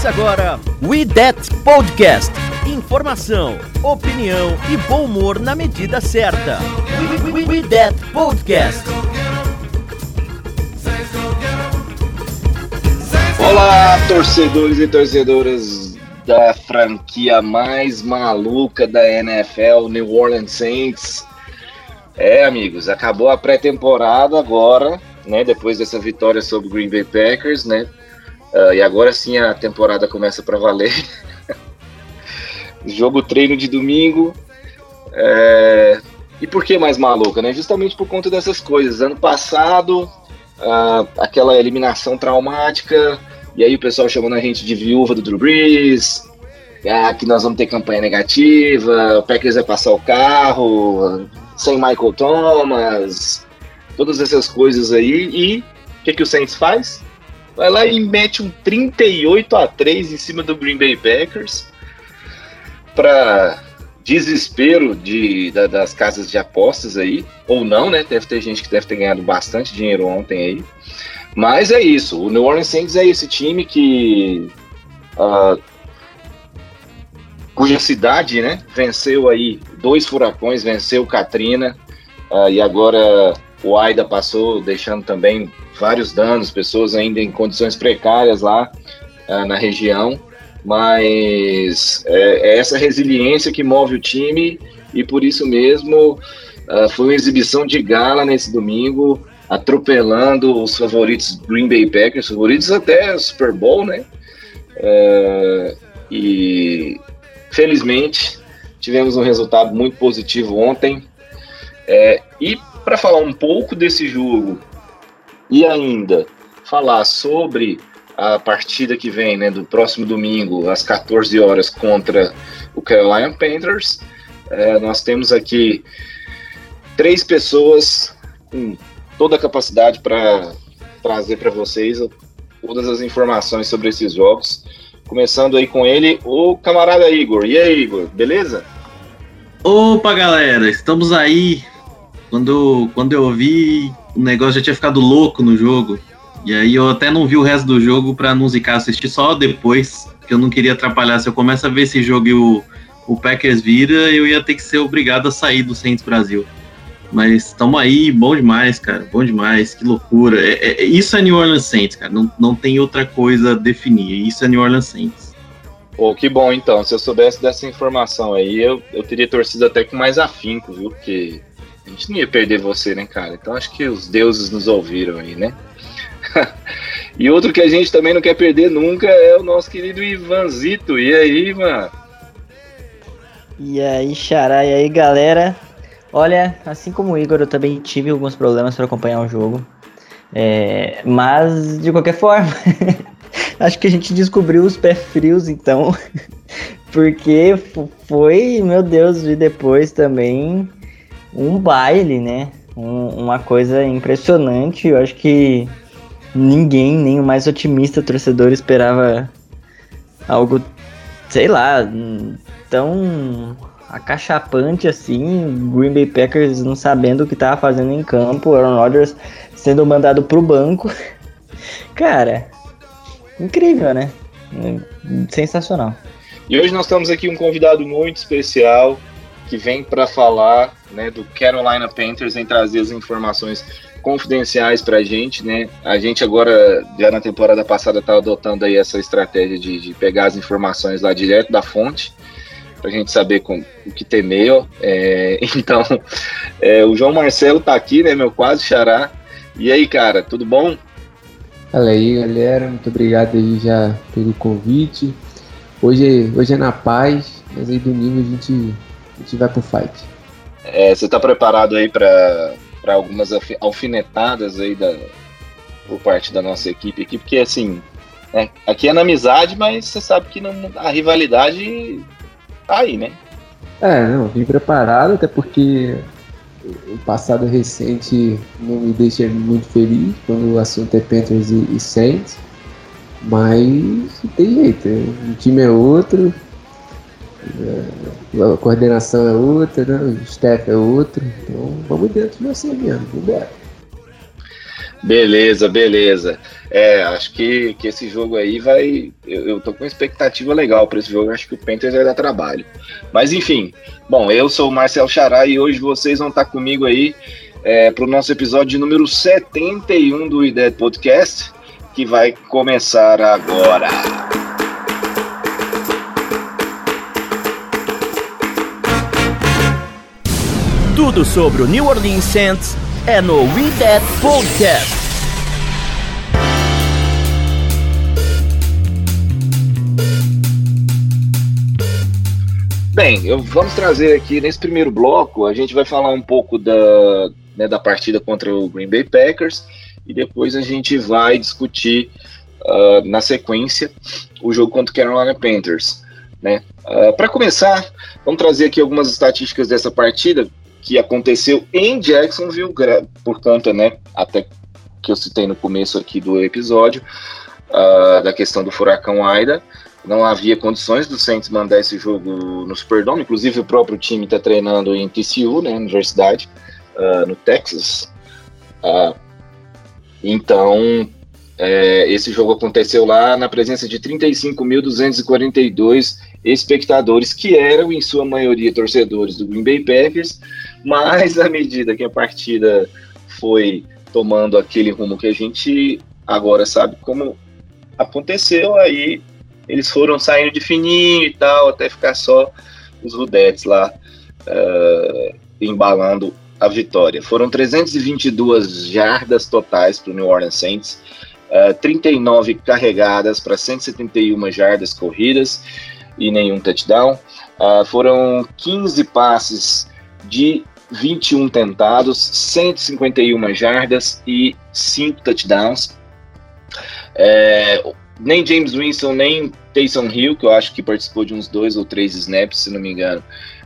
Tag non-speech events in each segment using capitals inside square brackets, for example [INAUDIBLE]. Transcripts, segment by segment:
Começa agora We That Podcast. Informação, opinião e bom humor na medida certa. We, we, we That Podcast. Olá, torcedores e torcedoras da franquia mais maluca da NFL, New Orleans Saints. É, amigos, acabou a pré-temporada agora, né? Depois dessa vitória sobre o Green Bay Packers, né? Uh, e agora sim a temporada começa para valer. [LAUGHS] Jogo treino de domingo. É... E por que mais maluca, né? Justamente por conta dessas coisas. Ano passado, uh, aquela eliminação traumática, e aí o pessoal chamando a gente de viúva do Drew Brees, ah, que nós vamos ter campanha negativa, o Packers vai passar o carro, sem Michael Thomas, todas essas coisas aí. E o que, que o Saints faz? Vai lá e mete um 38 a 3 em cima do Green Bay Packers para desespero de, da, das casas de apostas aí, ou não, né? Deve ter gente que deve ter ganhado bastante dinheiro ontem aí. Mas é isso, o New Orleans Saints é esse time que. Uh, cuja cidade, né? Venceu aí dois furacões, venceu Katrina, uh, e agora o Aida passou, deixando também vários danos, pessoas ainda em condições precárias lá uh, na região. Mas é, é, essa resiliência que move o time, e por isso mesmo uh, foi uma exibição de gala nesse domingo atropelando os favoritos Green Bay Packers, favoritos até Super Bowl, né? É, e felizmente tivemos um resultado muito positivo ontem. É, e para falar um pouco desse jogo e ainda falar sobre a partida que vem, né, do próximo domingo às 14 horas contra o Carolina Panthers, é, nós temos aqui três pessoas com toda a capacidade para trazer para vocês todas as informações sobre esses jogos. Começando aí com ele, o camarada Igor. E aí, Igor, beleza? Opa, galera, estamos aí. Quando, quando eu vi, o negócio já tinha ficado louco no jogo. E aí eu até não vi o resto do jogo para não zicar, só depois, que eu não queria atrapalhar. Se eu começo a ver esse jogo e o, o Packers vira, eu ia ter que ser obrigado a sair do Saints Brasil. Mas estamos aí, bom demais, cara, bom demais, que loucura. É, é, isso é New Orleans Saints, cara, não, não tem outra coisa a definir, isso é New Orleans Saints. Pô, que bom então, se eu soubesse dessa informação aí, eu, eu teria torcido até com mais afinco, viu, porque a gente não ia perder você, né, cara, então acho que os deuses nos ouviram aí, né. [LAUGHS] e outro que a gente também não quer perder nunca é o nosso querido Ivanzito, e aí, Ivan? E aí, Xará, e aí, galera, Olha, assim como o Igor, eu também tive alguns problemas para acompanhar o jogo. É, mas, de qualquer forma, [LAUGHS] acho que a gente descobriu os pés frios, então. [LAUGHS] Porque foi, meu Deus, e depois também um baile, né? Um, uma coisa impressionante. Eu acho que ninguém, nem o mais otimista torcedor, esperava algo, sei lá, tão acachapante assim, Green Bay Packers não sabendo o que tava fazendo em campo, Aaron Rodgers sendo mandado pro banco. [LAUGHS] Cara, incrível, né? Sensacional. E hoje nós estamos aqui um convidado muito especial que vem para falar né, do Carolina Panthers, em trazer as informações confidenciais para a gente, né? A gente agora, já na temporada passada, está adotando aí essa estratégia de, de pegar as informações lá direto da fonte para a gente saber com, o que temer. É, [LAUGHS] então, é, o João Marcelo tá aqui, né, meu quase xará. E aí, cara, tudo bom? Fala aí, galera. Muito obrigado aí já pelo convite. Hoje, hoje é na paz, mas aí domingo a gente, a gente vai pro fight. É, você tá preparado aí para algumas alfinetadas aí da, por parte da nossa equipe aqui, porque assim, é, aqui é na amizade, mas você sabe que não, a rivalidade tá aí, né? É, não, vim preparado, até porque o passado recente não me deixa muito feliz quando o assunto é Panthers e, e Saints. Mas não tem jeito, o time é outro, a coordenação é outra, né? o staff é outro, então vamos dentro de você mesmo. Beleza, beleza. É, acho que, que esse jogo aí vai. Eu, eu tô com uma expectativa legal para esse jogo. Acho que o Panthers vai dar trabalho. Mas enfim, bom, eu sou o Marcel Xará e hoje vocês vão estar comigo aí é, para o nosso episódio número 71 do IDED Podcast, que vai começar agora. Tudo sobre o New Orleans Saints é no We That Podcast. Bem, eu, vamos trazer aqui nesse primeiro bloco, a gente vai falar um pouco da, né, da partida contra o Green Bay Packers e depois a gente vai discutir uh, na sequência o jogo contra o Carolina Panthers. Né? Uh, Para começar, vamos trazer aqui algumas estatísticas dessa partida que aconteceu em Jacksonville, por conta, né, até que eu citei no começo aqui do episódio, uh, da questão do furacão Aida. Não havia condições do Saints mandar esse jogo no Superdome, inclusive o próprio time está treinando em TCU, né, Universidade, uh, no Texas. Uh, então, é, esse jogo aconteceu lá na presença de 35.242 espectadores, que eram, em sua maioria, torcedores do Green Bay Packers, mas à medida que a partida foi tomando aquele rumo que a gente agora sabe como aconteceu, aí eles foram saindo de fininho e tal, até ficar só os Rudettes lá uh, embalando a vitória. Foram 322 jardas totais para o New Orleans Saints, uh, 39 carregadas para 171 jardas corridas e nenhum touchdown. Uh, foram 15 passes de 21 tentados, 151 jardas e 5 touchdowns. É, nem James Winston, nem Taysom Hill, que eu acho que participou de uns dois ou três snaps, se não me engano,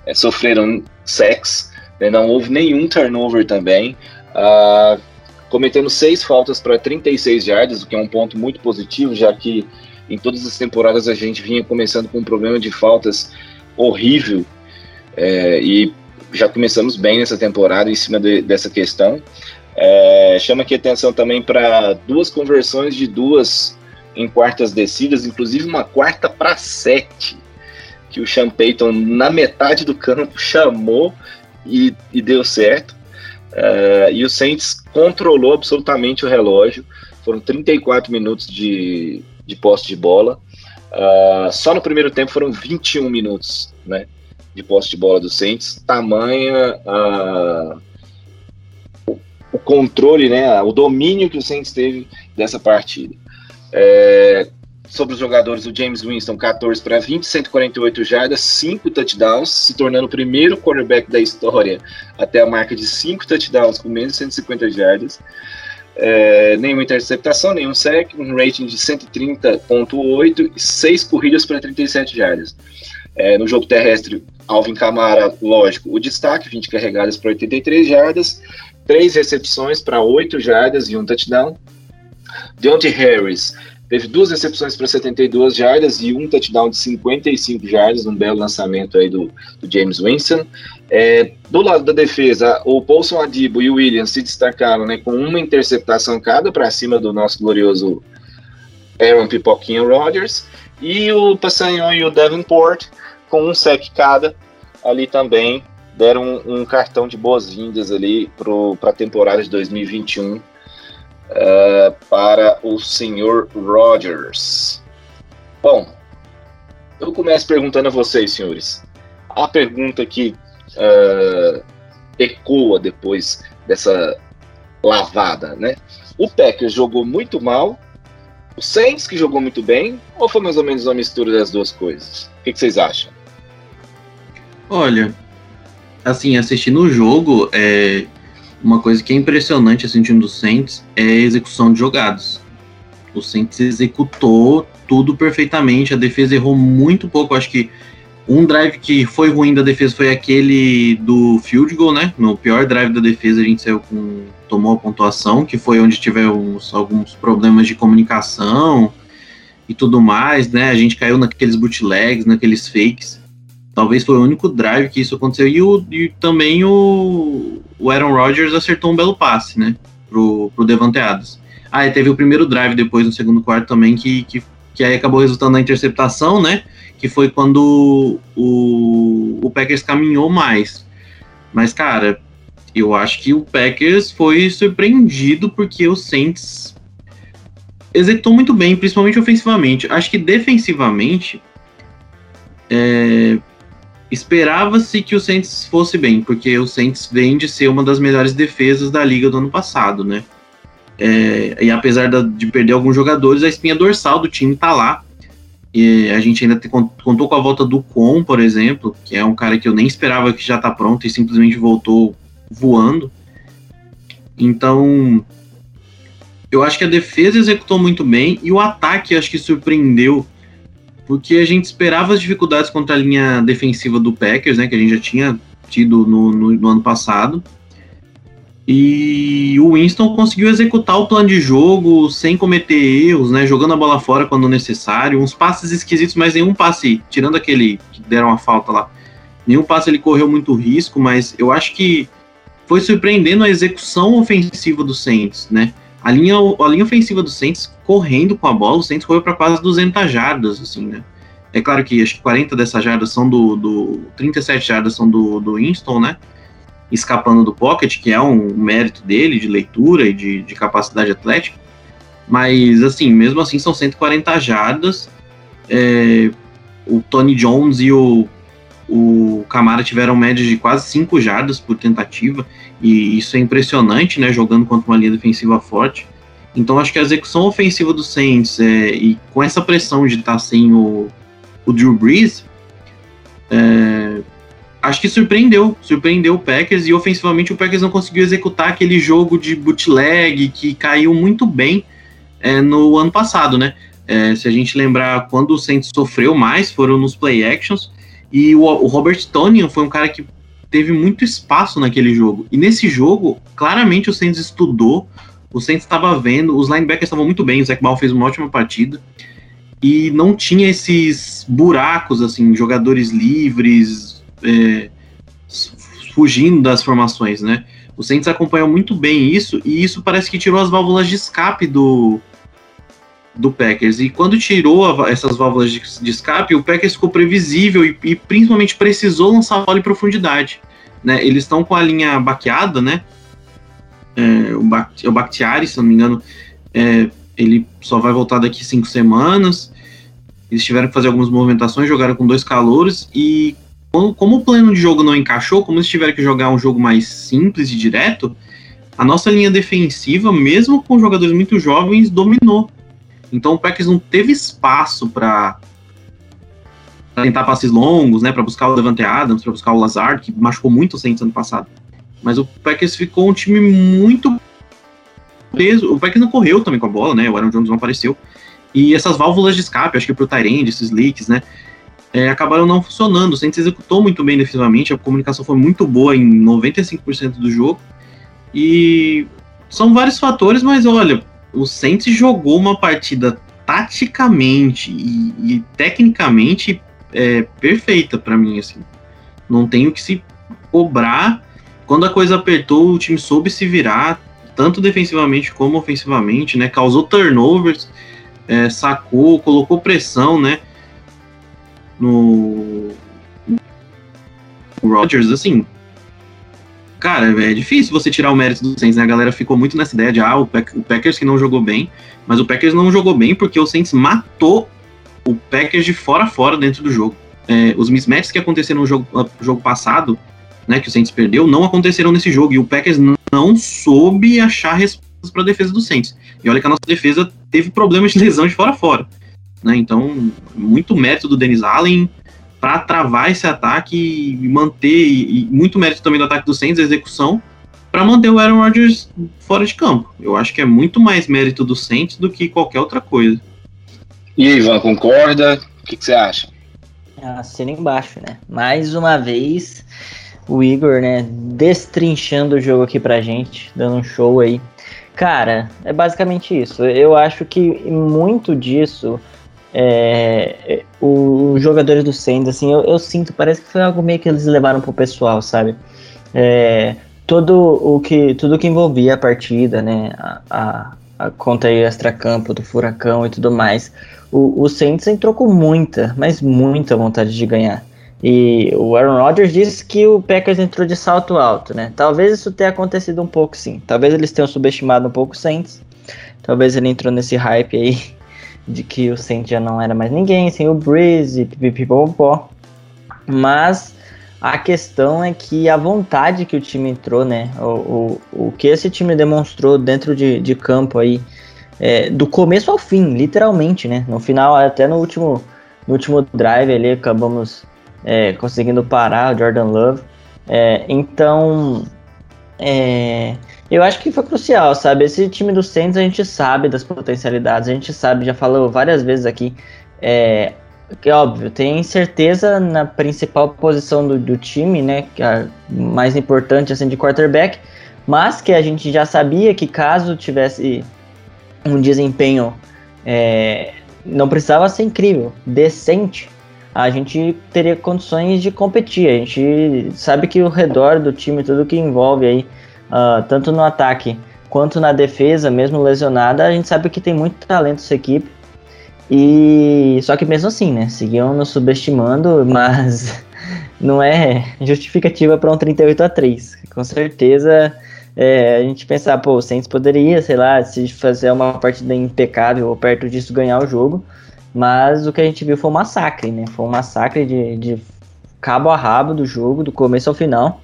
é, sofreram sacks. Né, não houve nenhum turnover também. Uh, cometendo seis faltas para 36 jardas, o que é um ponto muito positivo, já que em todas as temporadas a gente vinha começando com um problema de faltas horrível. É, e já começamos bem nessa temporada em cima de, dessa questão. É, chama aqui atenção também para duas conversões de duas em quartas descidas, inclusive uma quarta para sete, que o Sean Payton, na metade do campo, chamou e, e deu certo. É, e o Saints controlou absolutamente o relógio. Foram 34 minutos de, de posse de bola. Uh, só no primeiro tempo foram 21 minutos, né? De posse de bola do Saints, tamanha uh, o, o, controle, né, o domínio que o Saints teve dessa partida. É, sobre os jogadores, o James Winston, 14 para 20, 148 jardas, 5 touchdowns, se tornando o primeiro quarterback da história até a marca de 5 touchdowns com menos de 150 jardas. É, nenhuma interceptação, nenhum sec, um rating de 130.8 e 6 corridas para 37 jardas. É, no jogo terrestre, Alvin Kamara, lógico, o destaque, 20 carregadas para 83 jardas, 3 recepções para 8 jardas e um touchdown. Deontay Harris teve duas recepções para 72 jardas e um touchdown de 55 jardas, um belo lançamento aí do, do James Winston. É, do lado da defesa, o Paulson Adibo e o Williams se destacaram né, com uma interceptação cada para cima do nosso glorioso Aaron Pipoquinha Rodgers. E o Passanhon e o Davenport com um sec cada, ali também deram um, um cartão de boas-vindas ali para a temporada de 2021 uh, eh, para o senhor Rogers. Bom, eu começo perguntando a vocês, senhores. A pergunta que uh, ecoa depois dessa lavada, né? O Packers jogou muito mal, o Saints que jogou muito bem, ou foi mais ou menos uma mistura das duas coisas? O que, que vocês acham? Olha, assim, assistindo o jogo, é, uma coisa que é impressionante assim, time do Saints é a execução de jogadas. O Saints executou tudo perfeitamente, a defesa errou muito pouco. Acho que um drive que foi ruim da defesa foi aquele do field goal, né? No pior drive da defesa a gente saiu com tomou a pontuação, que foi onde tivemos alguns problemas de comunicação e tudo mais, né? A gente caiu naqueles bootlegs, naqueles fakes. Talvez foi o único drive que isso aconteceu. E, o, e também o, o Aaron Rodgers acertou um belo passe, né? Pro, pro Devante Adams. Ah, e teve o primeiro drive depois no segundo quarto também, que, que, que aí acabou resultando na interceptação, né? Que foi quando o, o Packers caminhou mais. Mas, cara, eu acho que o Packers foi surpreendido porque o Saints executou muito bem, principalmente ofensivamente. Acho que defensivamente é, esperava-se que o Saints fosse bem, porque o Saints vem de ser uma das melhores defesas da liga do ano passado, né? É, e apesar da, de perder alguns jogadores, a espinha dorsal do time tá lá. E a gente ainda te, contou com a volta do Com, por exemplo, que é um cara que eu nem esperava que já tá pronto e simplesmente voltou voando. Então, eu acho que a defesa executou muito bem e o ataque acho que surpreendeu, porque a gente esperava as dificuldades contra a linha defensiva do Packers, né, que a gente já tinha tido no, no, no ano passado. E o Winston conseguiu executar o plano de jogo sem cometer erros, né? Jogando a bola fora quando necessário. Uns passes esquisitos, mas nenhum passe, tirando aquele que deram a falta lá, nenhum passe ele correu muito risco, mas eu acho que foi surpreendendo a execução ofensiva do Saints, né? A linha, a linha ofensiva do Saints correndo com a bola, o Saints correu para quase 200 jardas, assim, né? É claro que acho que 40 dessas jardas são do, do 37 jardas são do, do Winston, né? escapando do pocket, que é um mérito dele de leitura e de, de capacidade atlética. Mas, assim, mesmo assim, são 140 jardas. É, o Tony Jones e o, o Camara tiveram média de quase 5 jardas por tentativa, e isso é impressionante, né? Jogando contra uma linha defensiva forte. Então, acho que a execução ofensiva do Saints, é, e com essa pressão de estar sem o, o Drew Brees, é, acho que surpreendeu, surpreendeu o Packers e ofensivamente o Packers não conseguiu executar aquele jogo de bootleg que caiu muito bem é, no ano passado, né? É, se a gente lembrar quando o Saints sofreu mais foram nos play actions e o, o Robert Tonian foi um cara que teve muito espaço naquele jogo e nesse jogo claramente o Saints estudou, o Saints estava vendo, os linebackers estavam muito bem, o Zach Ball fez uma ótima partida e não tinha esses buracos assim, jogadores livres é, fugindo das formações, né? O Saints acompanhou muito bem isso e isso parece que tirou as válvulas de escape do, do Packers. E quando tirou a, essas válvulas de, de, escape, o Packers ficou previsível e, e principalmente precisou lançar a bola em profundidade. Né? Eles estão com a linha baqueada, né? É, o, Bact, é o se não me engano, é, ele só vai voltar daqui cinco semanas. Eles tiveram que fazer algumas movimentações, jogaram com dois calouros e como o plano de jogo não encaixou, como eles tiveram que jogar um jogo mais simples e direto, a nossa linha defensiva, mesmo com jogadores muito jovens, dominou. Então o Packers não teve espaço para tentar passes longos, né, para buscar o Devante Adams, para buscar o Lazard, que machucou muito o Saints ano passado. Mas o Packers ficou um time muito preso. O Packers não correu também com a bola, né? O Aaron Jones não apareceu. E essas válvulas de escape, acho que pro Tyrande, esses leaks, né? é, acabaram não funcionando. O Saints executou muito bem defensivamente, a comunicação foi muito boa em 95% do jogo. E são vários fatores, mas olha, o Saints jogou uma partida taticamente e, e tecnicamente é, perfeita para mim, assim. Não tenho que se cobrar. Quando a coisa apertou, o time soube se virar, tanto defensivamente como ofensivamente, né? Causou turnovers, é, sacou, colocou pressão, né? no, Rodgers, assim, cara, é difícil você tirar o mérito do Saints, né? A galera ficou muito nessa ideia de, ah, o, Pack, o Packers que não jogou bem, mas o Packers não jogou bem porque o Saints matou o Packers de fora a fora dentro do jogo. É, os mismatches que aconteceram no jogo, no jogo passado, né, que o Saints perdeu, não aconteceram nesse jogo, e o Packers não soube achar respostas para a defesa do Saints. E olha que a nossa defesa teve problemas de lesão de fora a fora. Né? Então, muito mérito do Denis Allen para travar esse ataque e manter, e, e, muito mérito também do ataque do Saints, a execução, para manter o Aaron Rodgers fora de campo. Eu acho que é muito mais mérito do Saints do que qualquer outra coisa. E aí, Ivan, concorda? O que, que você acha? Assina embaixo, né? Mais uma vez, o Igor, né, destrinchando o jogo aqui pra gente, dando um show aí. Cara, é basicamente isso. Eu acho que muito disso é, os jogadores do Saints, assim, eu, eu, sinto, parece que foi algo meio que eles levaram pro pessoal, sabe? É, todo o que, tudo que envolvia a partida, né, a, a, a contra o extracampo do Furacão e tudo mais, o, o Saints entrou com muita, mas muita vontade de ganhar. E o Aaron Rodgers disse que o Packers entrou de salto alto, né? Talvez isso tenha acontecido um pouco, sim. Talvez eles tenham subestimado um pouco o Saints. Talvez ele entrou nesse hype aí de que o Saints já não era mais ninguém, sem o Breeze, pipipipopó. Mas a questão é que a vontade que o time entrou, né? O, o, o que esse time demonstrou dentro de, de campo aí, é, do começo ao fim, literalmente, né? No final, até no último, no último drive ali, acabamos é, conseguindo parar o Jordan Love. É, então, é, eu acho que foi crucial, sabe? Esse time do Saints a gente sabe das potencialidades, a gente sabe, já falou várias vezes aqui, é, que óbvio, tem certeza na principal posição do, do time, né? Que é a mais importante assim de quarterback, mas que a gente já sabia que caso tivesse um desempenho é, não precisava ser incrível, decente, a gente teria condições de competir. A gente sabe que o redor do time, tudo que envolve aí, uh, tanto no ataque quanto na defesa, mesmo lesionada, a gente sabe que tem muito talento essa equipe. E só que mesmo assim, né? Seguiam nos subestimando, [LAUGHS] mas não é justificativa para um 38 a 3. Com certeza é, a gente pensar, pô, o Saints poderia, sei lá, se fazer uma partida impecável ou perto disso ganhar o jogo. Mas o que a gente viu foi um massacre, né? Foi um massacre de, de cabo a rabo do jogo, do começo ao final.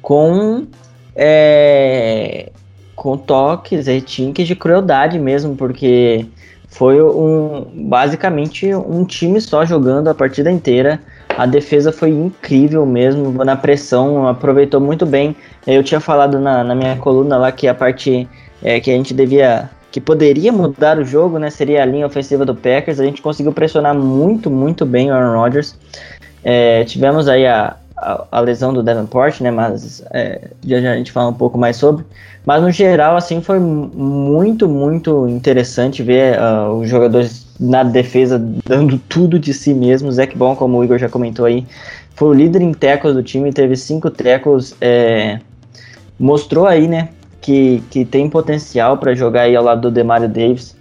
Com. É, com toques, retinques de crueldade mesmo, porque foi um basicamente um time só jogando a partida inteira. A defesa foi incrível mesmo, na pressão, aproveitou muito bem. Eu tinha falado na, na minha coluna lá que a parte é, que a gente devia que poderia mudar o jogo, né? Seria a linha ofensiva do Packers. A gente conseguiu pressionar muito, muito bem o Aaron Rodgers. É, tivemos aí a, a, lesão do Davenport, né? Mas é, já, já a gente fala um pouco mais sobre. Mas no geral, assim, foi muito, muito interessante ver uh, os jogadores na defesa dando [LAUGHS] tudo de si mesmo. Zach Bom, como o Igor já comentou aí, foi o líder em tackles do time, teve cinco tackles. É, mostrou aí, né? que, que tem potencial para jogar aí ao lado do Demario Davis.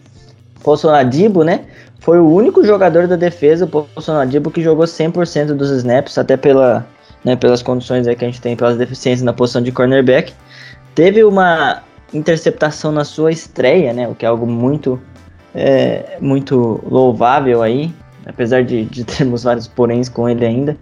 Bolsonadibo, né? Foi o único jogador da defesa, o Bolsonadibo, que jogou 100% dos snaps, até pela, né, pelas condições que a gente tem, pelas deficiências na posição de cornerback. Teve uma interceptação na sua estreia, né? O que é algo muito, é, muito louvável aí apesar de, de [LAUGHS] termos vários poréns com ele ainda.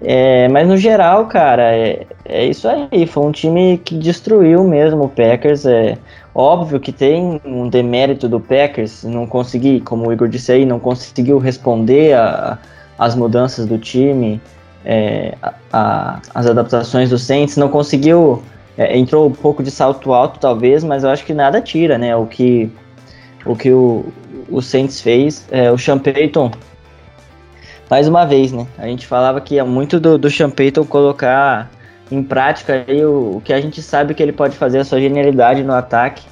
É, mas no geral, cara, é, é isso aí. Foi um time que destruiu mesmo o Packers. É óbvio que tem um demérito do Packers, não consegui, como o Igor disse aí, não conseguiu responder a, as mudanças do time, é, a, a, as adaptações do Saints, não conseguiu. É, entrou um pouco de salto alto, talvez, mas eu acho que nada tira, né? O que o, que o, o Saints fez. É, o Sean Payton mais uma vez, né? A gente falava que é muito do, do Sean Payton colocar em prática aí o, o, que a gente sabe que ele pode fazer, a sua genialidade no ataque,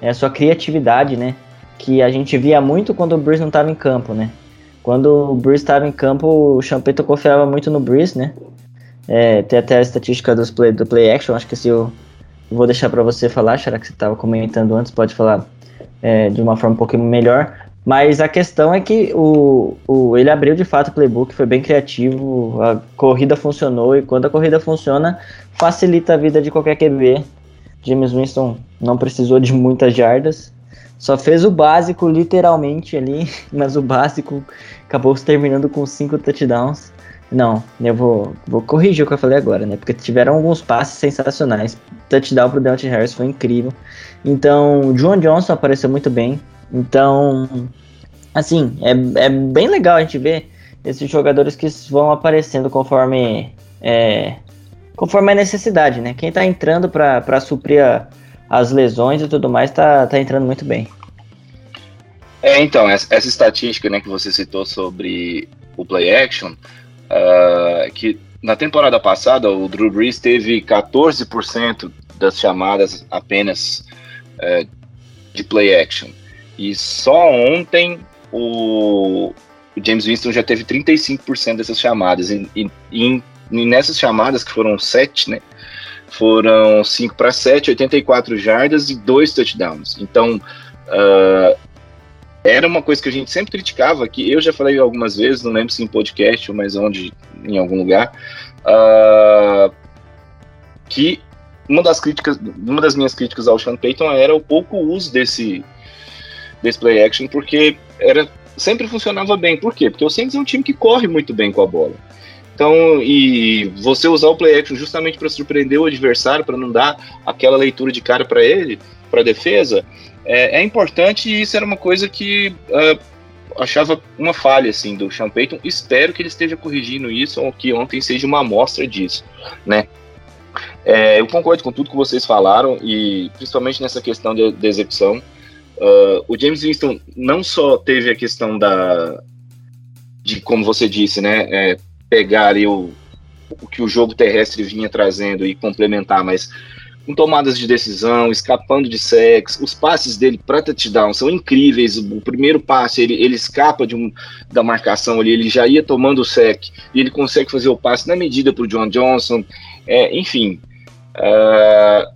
é a sua criatividade, né? Que a gente via muito quando o Bruce não estava em campo, né? Quando o Bruce estava em campo, o Payton confiava muito no Bruce, né? É, tem até a estatística dos play, do play action, acho que se eu vou deixar para você falar, será que você estava comentando antes, pode falar é, de uma forma um pouquinho melhor. Mas a questão é que o, o, ele abriu de fato o playbook, foi bem criativo, a corrida funcionou e quando a corrida funciona, facilita a vida de qualquer QB. James Winston não precisou de muitas jardas, só fez o básico literalmente ali, [LAUGHS] mas o básico acabou terminando com cinco touchdowns. Não, eu vou, vou corrigir o que eu falei agora, né? Porque tiveram alguns passes sensacionais. Touchdown pro Deontay Harris foi incrível. Então, John Johnson apareceu muito bem. Então, assim, é, é bem legal a gente ver esses jogadores que vão aparecendo conforme é, conforme a necessidade, né? Quem tá entrando para suprir a, as lesões e tudo mais tá, tá entrando muito bem. É, então, essa, essa estatística né, que você citou sobre o play action, uh, que na temporada passada o Drew Brees teve 14% das chamadas apenas uh, de play action. E só ontem o, James Winston já teve 35% dessas chamadas. E, e, e, nessas chamadas, que foram 7, né? Foram 5 para 7, 84 jardas e 2 touchdowns. Então, uh, era uma coisa que a gente sempre criticava, que eu já falei algumas vezes, não lembro se em podcast ou mais onde, em algum lugar, uh, que uma das críticas, uma das minhas críticas ao Sean Payton era o pouco uso desse, desse play action, porque era sempre funcionava bem. Por quê? Porque o Saints é um time que corre muito bem com a bola. Então, e você usar o play action justamente para surpreender o adversário, para não dar aquela leitura de cara para ele, para a defesa, é, é, importante e isso era uma coisa que uh, achava uma falha assim do Sean Payton. Espero que ele esteja corrigindo isso ou que ontem seja uma amostra disso, né? É, eu concordo com tudo que vocês falaram e principalmente nessa questão de, de execução. Uh, o James Winston não só teve a questão da de como você disse, né, é, pegar ali o, o que o jogo terrestre vinha trazendo e complementar, mas com tomadas de decisão, escapando de sacks, os passes dele para touchdown são incríveis. O primeiro passe ele, ele escapa de um, da marcação ali, ele já ia tomando o sec e ele consegue fazer o passe na medida para o John Johnson. É, enfim, uh,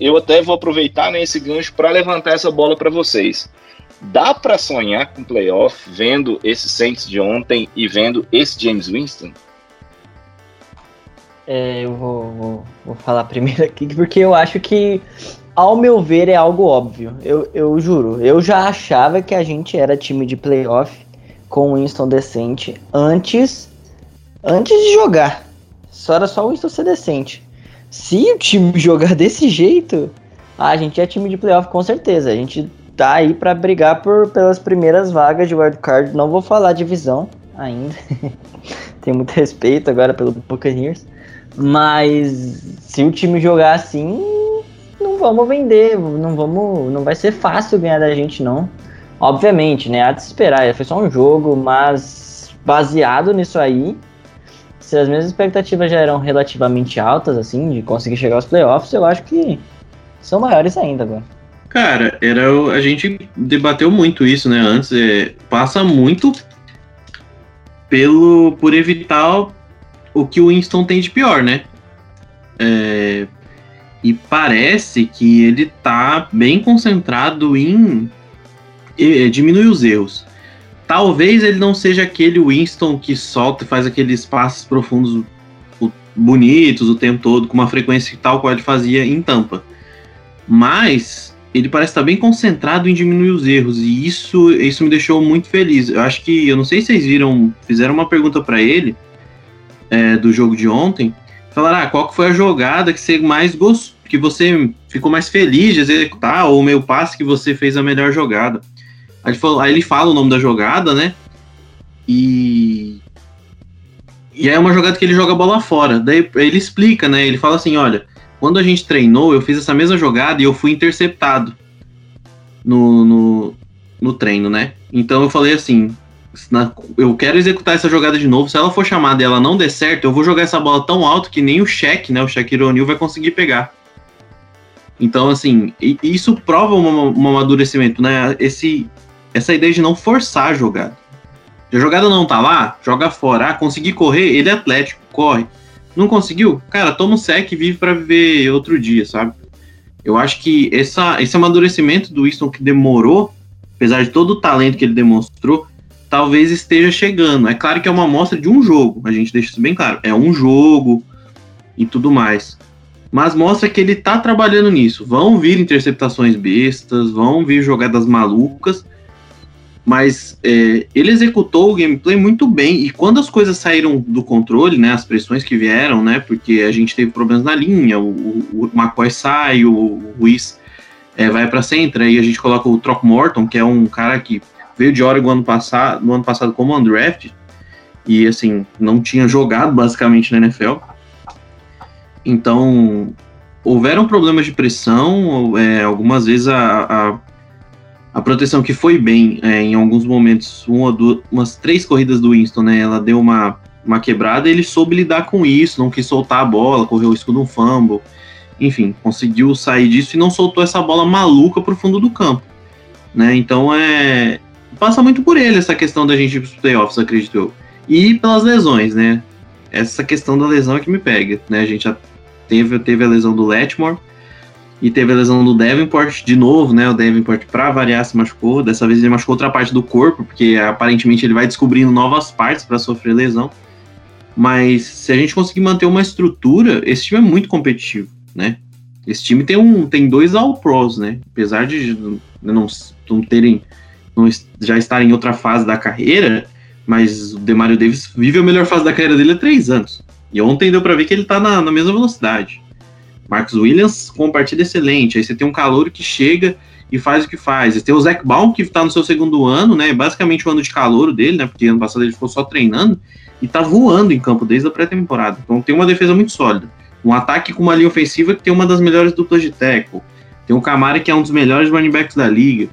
eu até vou aproveitar né, esse gancho para levantar essa bola para vocês. Dá para sonhar com playoff vendo esse Saints de ontem e vendo esse James Winston? É, eu vou, vou, vou, falar [LAUGHS] primeiro aqui, porque eu acho que, ao meu ver, é algo óbvio. Eu, eu juro, eu já achava que a gente era time de playoff com o Winston decente antes, antes de jogar. Só era só o Winston ser decente. Se o time [LAUGHS] jogar desse jeito, a gente é time de playoff com certeza. A gente tá aí para brigar por, pelas primeiras vagas de wildcard. Não vou falar divisão ainda. [LAUGHS] Tenho muito respeito agora pelo Buccaneers. Mas se o time jogar assim, não vamos vender, não vamos, não vai ser fácil ganhar da gente não. Obviamente, né? Há de esperar, foi só um jogo, mas baseado nisso aí, se as minhas expectativas já eram relativamente altas, assim, de conseguir chegar aos playoffs, eu acho que são maiores ainda agora. Cara, era a gente debateu muito isso, né? Antes é, passa muito pelo por evitar o que o Winston tem de pior, né? É, e parece que ele tá bem concentrado em diminuir os erros. Talvez ele não seja aquele Winston que solta e faz aqueles passes profundos bonitos o tempo todo, com uma frequência tal qual ele fazia em Tampa. Mas ele parece estar bem concentrado em diminuir os erros e isso, isso me deixou muito feliz. Eu acho que, eu não sei se vocês viram, fizeram uma pergunta para ele é, do jogo de ontem, falaram, ah, qual que foi a jogada que você mais gostou, que você ficou mais feliz de executar, ou o passe que você fez a melhor jogada. Aí ele, falou, aí ele fala o nome da jogada, né? E. E é uma jogada que ele joga a bola fora. Daí ele explica, né? Ele fala assim: olha, quando a gente treinou, eu fiz essa mesma jogada e eu fui interceptado no, no, no treino, né? Então eu falei assim: na, eu quero executar essa jogada de novo. Se ela for chamada e ela não der certo, eu vou jogar essa bola tão alto que nem o cheque, né? O Shaquille O'Neal vai conseguir pegar. Então, assim, isso prova um, amadurecimento, né? Esse, essa ideia de não forçar a jogada. Se a jogada não tá lá, joga fora. Ah, conseguir correr, ele é atlético, corre. Não conseguiu? Cara, toma um sec e vive para viver outro dia, sabe? Eu acho que essa, esse amadurecimento do Winston que demorou, apesar de todo o talento que ele demonstrou, talvez esteja chegando. É claro que é uma amostra de um jogo, a gente deixa isso bem claro. É um jogo e tudo mais. Mas mostra que ele tá trabalhando nisso. Vão vir interceptações bestas, vão vir jogadas malucas, mas é, ele executou o gameplay muito bem. E quando as coisas saíram do controle, né, as pressões que vieram, né, porque a gente teve problemas na linha, o, o, McCoy sai, o, Ruiz é, vai para centro, aí a gente coloca o Morton, que é um cara que veio de Oregon ano passado, no ano passado como undraft e assim não tinha jogado basicamente na NFL. Então, houveram problemas de pressão, é, algumas vezes a, a, a, proteção que foi bem é, em alguns momentos, uma, duas, umas três corridas do Winston, né? Ela deu uma, uma quebrada, ele soube lidar com isso, não quis soltar a bola, correu o risco de um fumble, enfim, conseguiu sair disso e não soltou essa bola maluca para o fundo do campo, né? Então é passa muito por ele essa questão da gente ir para os playoffs, acredito eu, e pelas lesões, né? Essa questão da lesão é que me pega, né? A gente já teve, teve a lesão do Letmore e teve a lesão do Davenport de novo, né? O Davenport, para variar, se machucou. Dessa vez ele machucou outra parte do corpo, porque aparentemente ele vai descobrindo novas partes para sofrer lesão. Mas se a gente conseguir manter uma estrutura, esse time é muito competitivo, né? Esse time tem um tem dois All-Pros, né? Apesar de não, não terem não já estarem em outra fase da carreira, mas o Demario Davis vive a melhor fase da carreira dele há três anos. E ontem deu para ver que ele tá na, na, mesma velocidade. Marcos Williams com partida excelente. Aí você tem um calor que chega e faz o que faz. Você tem o Zach Baum, que tá no seu segundo ano, né? Basicamente o ano de calor dele, né? Porque ano passado ele ficou só treinando e tá voando em campo desde a pré-temporada. Então tem uma defesa muito sólida. Um ataque com uma linha ofensiva que tem uma das melhores duplas de. Tem o Camara, que é um dos melhores running backs da liga.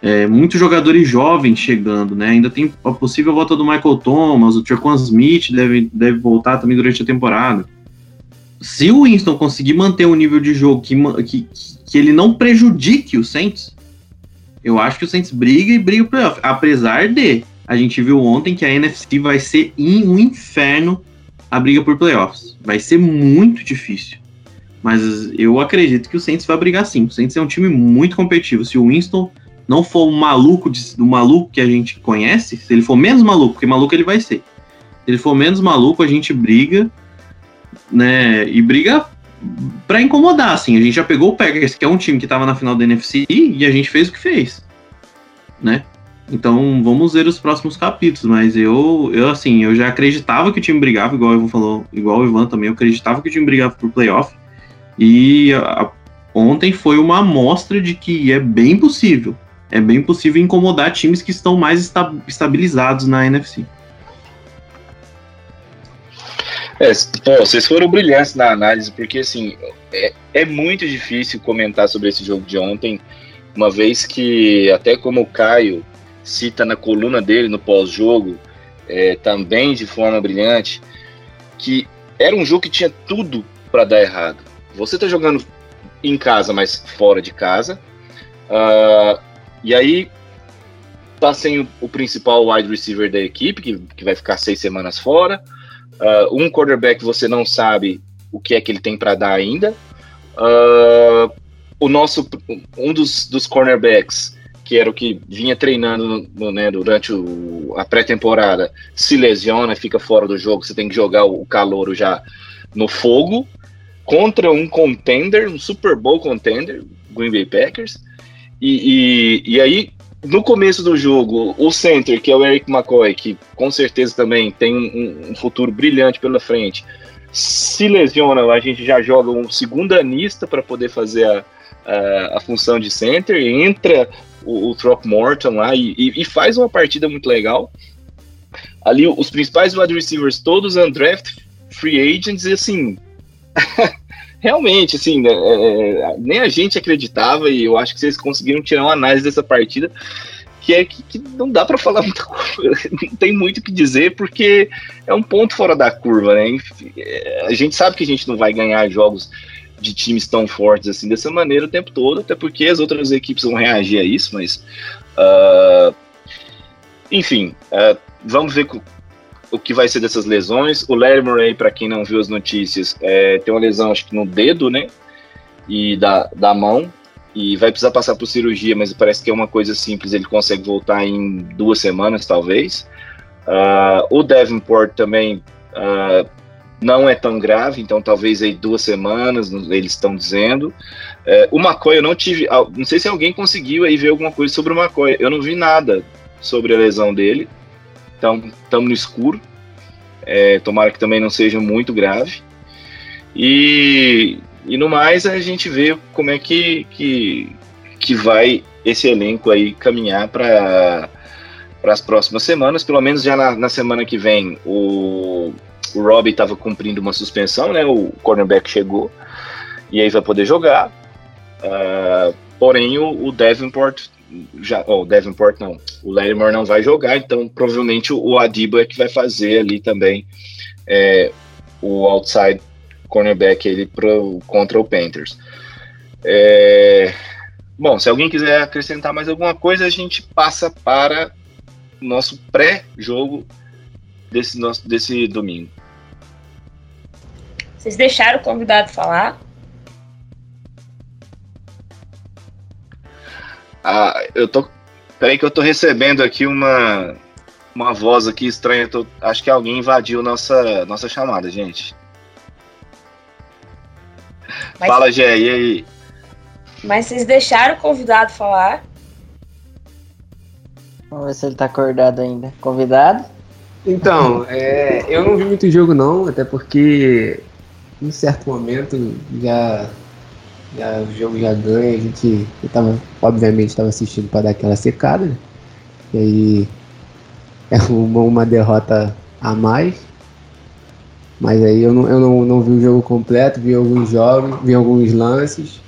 É, muitos jogadores jovens chegando, né? Ainda tem a possível volta do Michael Thomas, o Trequan Smith deve, deve voltar também durante a temporada. Se o Winston conseguir manter um nível de jogo que, que, que ele não prejudique o Saints, eu acho que o Saints briga e briga o playoff. Apesar de a gente viu ontem que a NFC vai ser um inferno a briga por playoffs. Vai ser muito difícil. Mas eu acredito que o Saints vai brigar sim. O Saints é um time muito competitivo. Se o Winston não for um maluco do maluco que a gente conhece, se ele for menos maluco, porque maluco ele vai ser. Se ele for menos maluco, a gente briga, né? E briga para incomodar, assim. A gente já pegou o Packers, que é um time que estava na final da NFC, e a gente fez o que fez, né? Então vamos ver os próximos capítulos, mas eu, eu assim, eu já acreditava que o time brigava, igual o Ivan falou, igual o Ivan também, eu acreditava que o time brigava por playoff. E a, ontem foi uma amostra de que é bem possível é bem possível incomodar times que estão mais esta estabilizados na NFC. É, pô, vocês foram brilhantes na análise, porque assim, é, é muito difícil comentar sobre esse jogo de ontem, uma vez que, até como o Caio cita na coluna dele no pós-jogo, é, também de forma brilhante, que era um jogo que tinha tudo para dar errado. Você tá jogando em casa, mas fora de casa. Uh, e aí tá sem o, o, principal wide receiver da equipe, que, que vai ficar seis semanas fora. Uh, um quarterback você não sabe o que é que ele tem para dar ainda. Uh, o nosso, um dos, dos cornerbacks, que era o que vinha treinando no, né, durante o, a pré-temporada, se lesiona, fica fora do jogo, você tem que jogar o, calouro já no fogo contra um contender, um Super Bowl contender, Green Bay Packers. E, e, e, aí, no começo do jogo, o center, que é o Eric McCoy, que com certeza também tem um, um futuro brilhante pela frente, se lesiona, a gente já joga um segundo anista para poder fazer a, a, a, função de center, entra o, o Throckmorton lá e, e, e, faz uma partida muito legal. Ali, os principais wide receivers, todos undrafted, free agents, e assim. [LAUGHS] realmente, assim, né, é, é, nem a gente acreditava e eu acho que vocês conseguiram tirar uma análise dessa partida que é que, que não dá para falar [LAUGHS] muita coisa, não tem muito o que dizer porque é um ponto fora da curva, né? É, a gente sabe que a gente não vai ganhar jogos de times tão fortes assim dessa maneira o tempo todo, até porque as outras equipes vão reagir a isso, mas uh, enfim, uh, vamos ver o que vai ser dessas lesões. O Larry Murray, para quem não viu as notícias, é, tem uma lesão, acho que no dedo, né? E da, da mão. E vai precisar passar por cirurgia, mas parece que é uma coisa simples, ele consegue voltar em duas semanas, talvez. Uh, o Davenport também uh, não é tão grave, então talvez aí duas semanas, eles estão dizendo. Uh, o McCoy, eu não tive. Não sei se alguém conseguiu aí ver alguma coisa sobre o McCoy. Eu não vi nada sobre a lesão dele. Então, estamos no escuro. É, tomara que também não seja muito grave. E, e no mais, a gente vê como é que, que, que vai esse elenco aí caminhar para as próximas semanas. Pelo menos já na, na semana que vem, o, o Robbie estava cumprindo uma suspensão, né? O cornerback chegou e aí vai poder jogar. Uh, porém, o, o Davenport já, oh, o Davenport não, o Lattimore não vai jogar, então provavelmente o Adiba é que vai fazer ali também é, o outside cornerback ele pro, contra o Panthers. É, bom, se alguém quiser acrescentar mais alguma coisa, a gente passa para o nosso pré-jogo desse, nosso, desse domingo. Vocês deixaram o convidado falar? Ah, eu tô. Peraí que eu tô recebendo aqui uma, uma voz aqui estranha. Tô, acho que alguém invadiu nossa, nossa chamada, gente. Mas, Fala, Gé, e aí? Mas vocês deixaram o convidado falar? Vamos ver se ele tá acordado ainda. Convidado? Então, é, eu não vi muito jogo não, até porque em certo momento já, já o jogo já ganha, a gente eu tava, obviamente estava assistindo para dar aquela secada, né? E aí [LAUGHS] é uma, uma derrota a mais. Mas aí eu não, eu não, não vi o jogo completo, vi alguns jogos, vi alguns lances.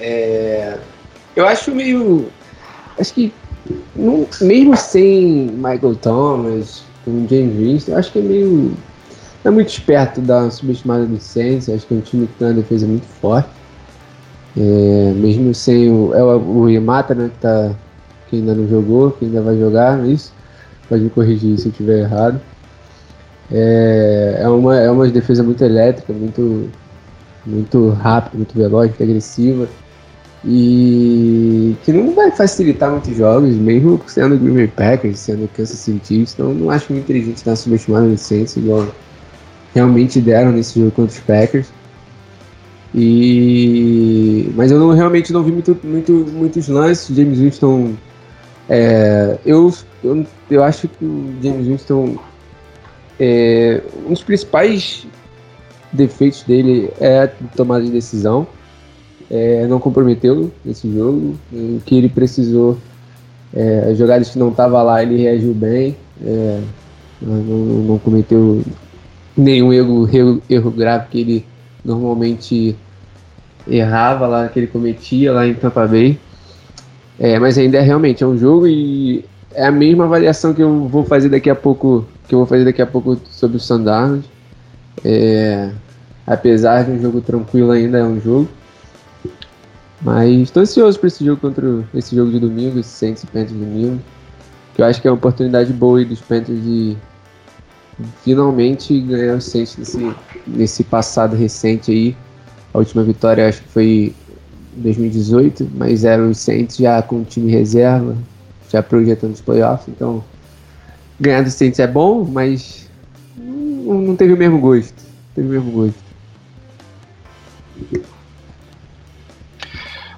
É, eu acho meio. Acho que não, mesmo sem Michael Thomas, com James Winston, acho que é meio é muito esperto da subestimada do Saints, acho que é um time que tem uma defesa muito forte. É, mesmo sem o, é o, Yamata, né, que, tá, que ainda não jogou, que ainda vai jogar, é isso? Pode me corrigir se eu estiver errado. É, é, uma, é uma defesa muito elétrica, muito, muito rápida, muito veloz, muito agressiva. E que não vai facilitar muitos jogos, mesmo sendo Green Bay Packers, sendo Kansas City. Então não acho muito inteligente estar subestimando o Saints igual realmente deram nesse jogo contra os Packers. E mas eu não realmente não vi muito, muito muitos lances. James Winston, é, eu, eu, eu acho que o James Winston é, um dos principais defeitos dele é a tomada de decisão. É, não comprometeu nesse jogo. O que ele precisou, é, as jogadas que não estava lá, ele reagiu bem. É, não, não, cometeu nenhum erro, erro, erro grave que ele normalmente errava lá, que ele cometia lá em Tampa Bay. É, mas ainda é realmente é um jogo e é a mesma avaliação que eu vou fazer daqui a pouco, que eu vou fazer daqui a pouco sobre o Sandarnold. É, apesar de um jogo tranquilo ainda é um jogo. Mas estou ansioso para esse jogo contra esse jogo de domingo, esse Saints e Panthers domingo. Que eu acho que é uma oportunidade boa dos Panthers de finalmente ganhar o Saints nesse, nesse passado recente aí. A última vitória acho que foi em 2018, mas era o Saints já com time reserva, já projetando os playoffs, então ganhar do Saints é bom, mas não, não teve o mesmo gosto. Teve o mesmo gosto.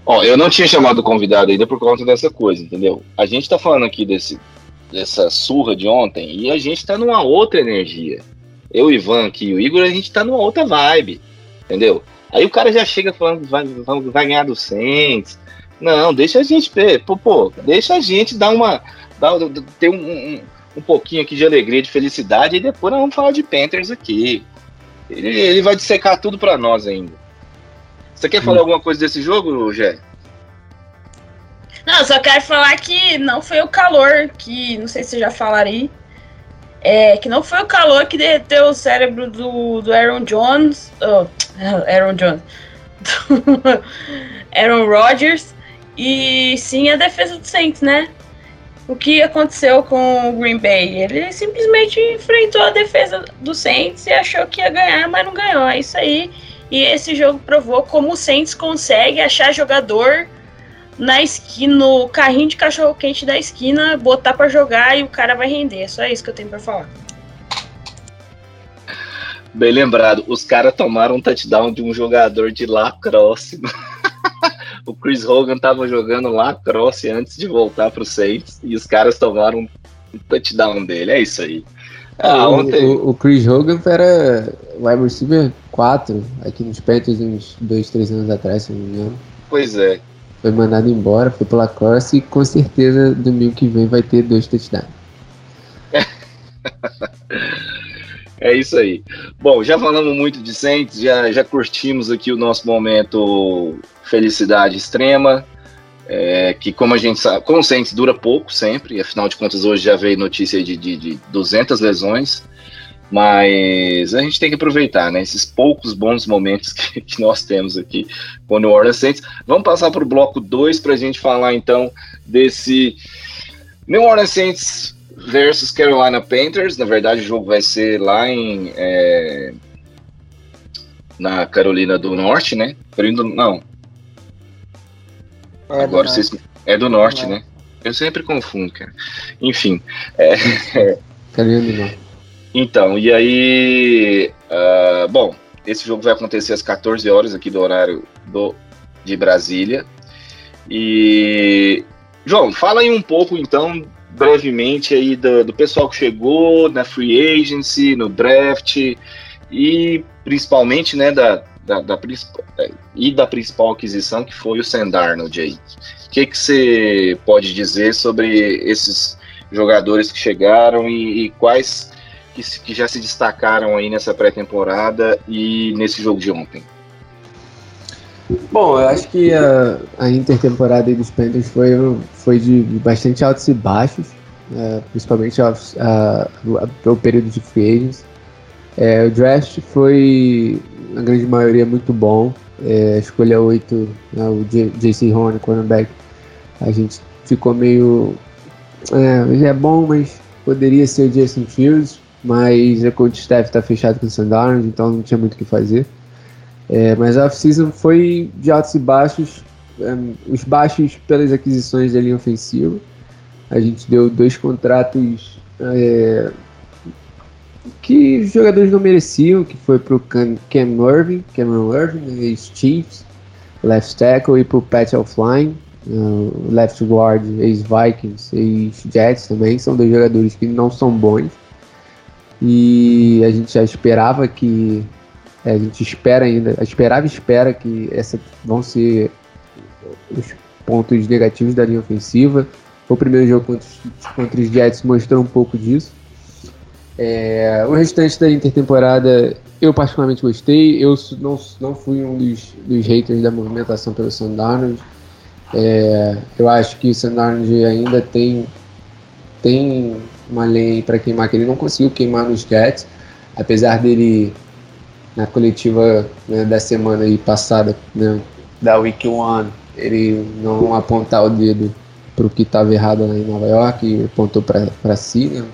Ó, eu não tinha chamado o convidado ainda por conta dessa coisa, entendeu? A gente tá falando aqui desse, dessa surra de ontem e a gente tá numa outra energia. Eu, o Ivan aqui e o Igor, a gente tá numa outra vibe, entendeu? Aí o cara já chega falando que vai, vai ganhar do Saints. Não, deixa a gente, pô, pô deixa a gente dar uma. Dar, ter um, um, um, pouquinho aqui de alegria, de felicidade, e depois nós vamos falar de Panthers aqui. Ele, ele vai dissecar tudo para nós ainda. Você quer falar hum. alguma coisa desse jogo, Gé? Não, só quero falar que não foi o calor que, não sei se já falaram é, que não foi o calor que derreteu o cérebro do, do Aaron Jones, oh, [TSK] Aaron Jones, [LAUGHS] Aaron Rodgers, e sim a defesa do Saints, né? O que aconteceu com o Green Bay? Ele simplesmente enfrentou a defesa do Saints e achou que ia ganhar, mas não ganhou. É isso aí. E esse jogo provou como o Saints consegue achar jogador na esquina, no carrinho de cachorro quente da esquina, botar para jogar e o cara vai render. É só isso que eu tenho para falar. Bem lembrado, os caras tomaram um touchdown de um jogador de lacrosse. [LAUGHS] o Chris Hogan tava jogando lacrosse antes de voltar pro Saints e os caras tomaram um touchdown dele. É isso aí. Ah, ontem... o, o, Chris Hogan era wide receiver 4 aqui nos Panthers uns 2, 3 anos atrás, se não me engano. Pois é foi mandado embora, foi pela Corsa e com certeza domingo que vem vai ter dois touchdowns. [LAUGHS] É isso aí. Bom, já falamos muito de Saints, já, já curtimos aqui o nosso momento felicidade extrema, é, que como a gente sabe, com o Saints dura pouco sempre, afinal de contas hoje já veio notícia de, de, de 200 lesões, mas a gente tem que aproveitar, né, esses poucos bons momentos [LAUGHS] que, que nós temos aqui com o New Orleans Saints. Vamos passar para o bloco 2 para a gente falar então desse New Orleans Saints versus Carolina Panthers. Na verdade, o jogo vai ser lá em. É, na Carolina do Norte, né? Não. É Agora vocês. É do Norte, né? Eu sempre confundo, cara. Enfim. É, [LAUGHS] Carolina do Norte. Então, e aí. Uh, bom, esse jogo vai acontecer às 14 horas aqui do horário do, de Brasília. E. João, fala aí um pouco então brevemente aí do, do pessoal que chegou na free agency, no draft e principalmente né, da, da, da, e da principal aquisição que foi o Sandarnold aí. O que, que você pode dizer sobre esses jogadores que chegaram e, e quais que, que, já se destacaram aí nessa pré-temporada e nesse jogo de ontem? Bom, eu acho que a, a intertemporada dos Panthers foi, foi de bastante altos e baixos, é, principalmente a, o período de free agents. É, o draft foi, na grande maioria, muito bom. É, escolha 8, né, o JC Horn, cornerback, a gente ficou meio. É, é bom, mas poderia ser o Jason Fields, mas o coach staff está fechado com o Sandarnold, então não tinha muito o que fazer. É, mas a off-season foi de altos e baixos, é, os baixos pelas aquisições da linha ofensiva. A gente deu dois contratos é, que os jogadores não mereciam, que foi para o Cam Irving, Cameron Irving, ex-Chiefs, left tackle, e para o Pat Offline, uh, left guard, ex-Vikings, ex-Jets também, são dois jogadores que não são bons. E a gente já esperava que é, a gente espera ainda, esperava e espera que essa vão ser os pontos negativos da linha ofensiva. O primeiro jogo contra os, contra os Jets mostrou um pouco disso. É, o restante da intertemporada eu particularmente gostei. Eu não, não fui um dos, dos haters da movimentação pelo Sandarnold. É, eu acho que o Sandarnold ainda tem, tem uma lenha para queimar que ele não conseguiu queimar nos Jets, apesar dele na coletiva né, da semana passada, né, da Week One, ele não apontar o dedo para o que estava errado lá em Nova York e apontou para si, né?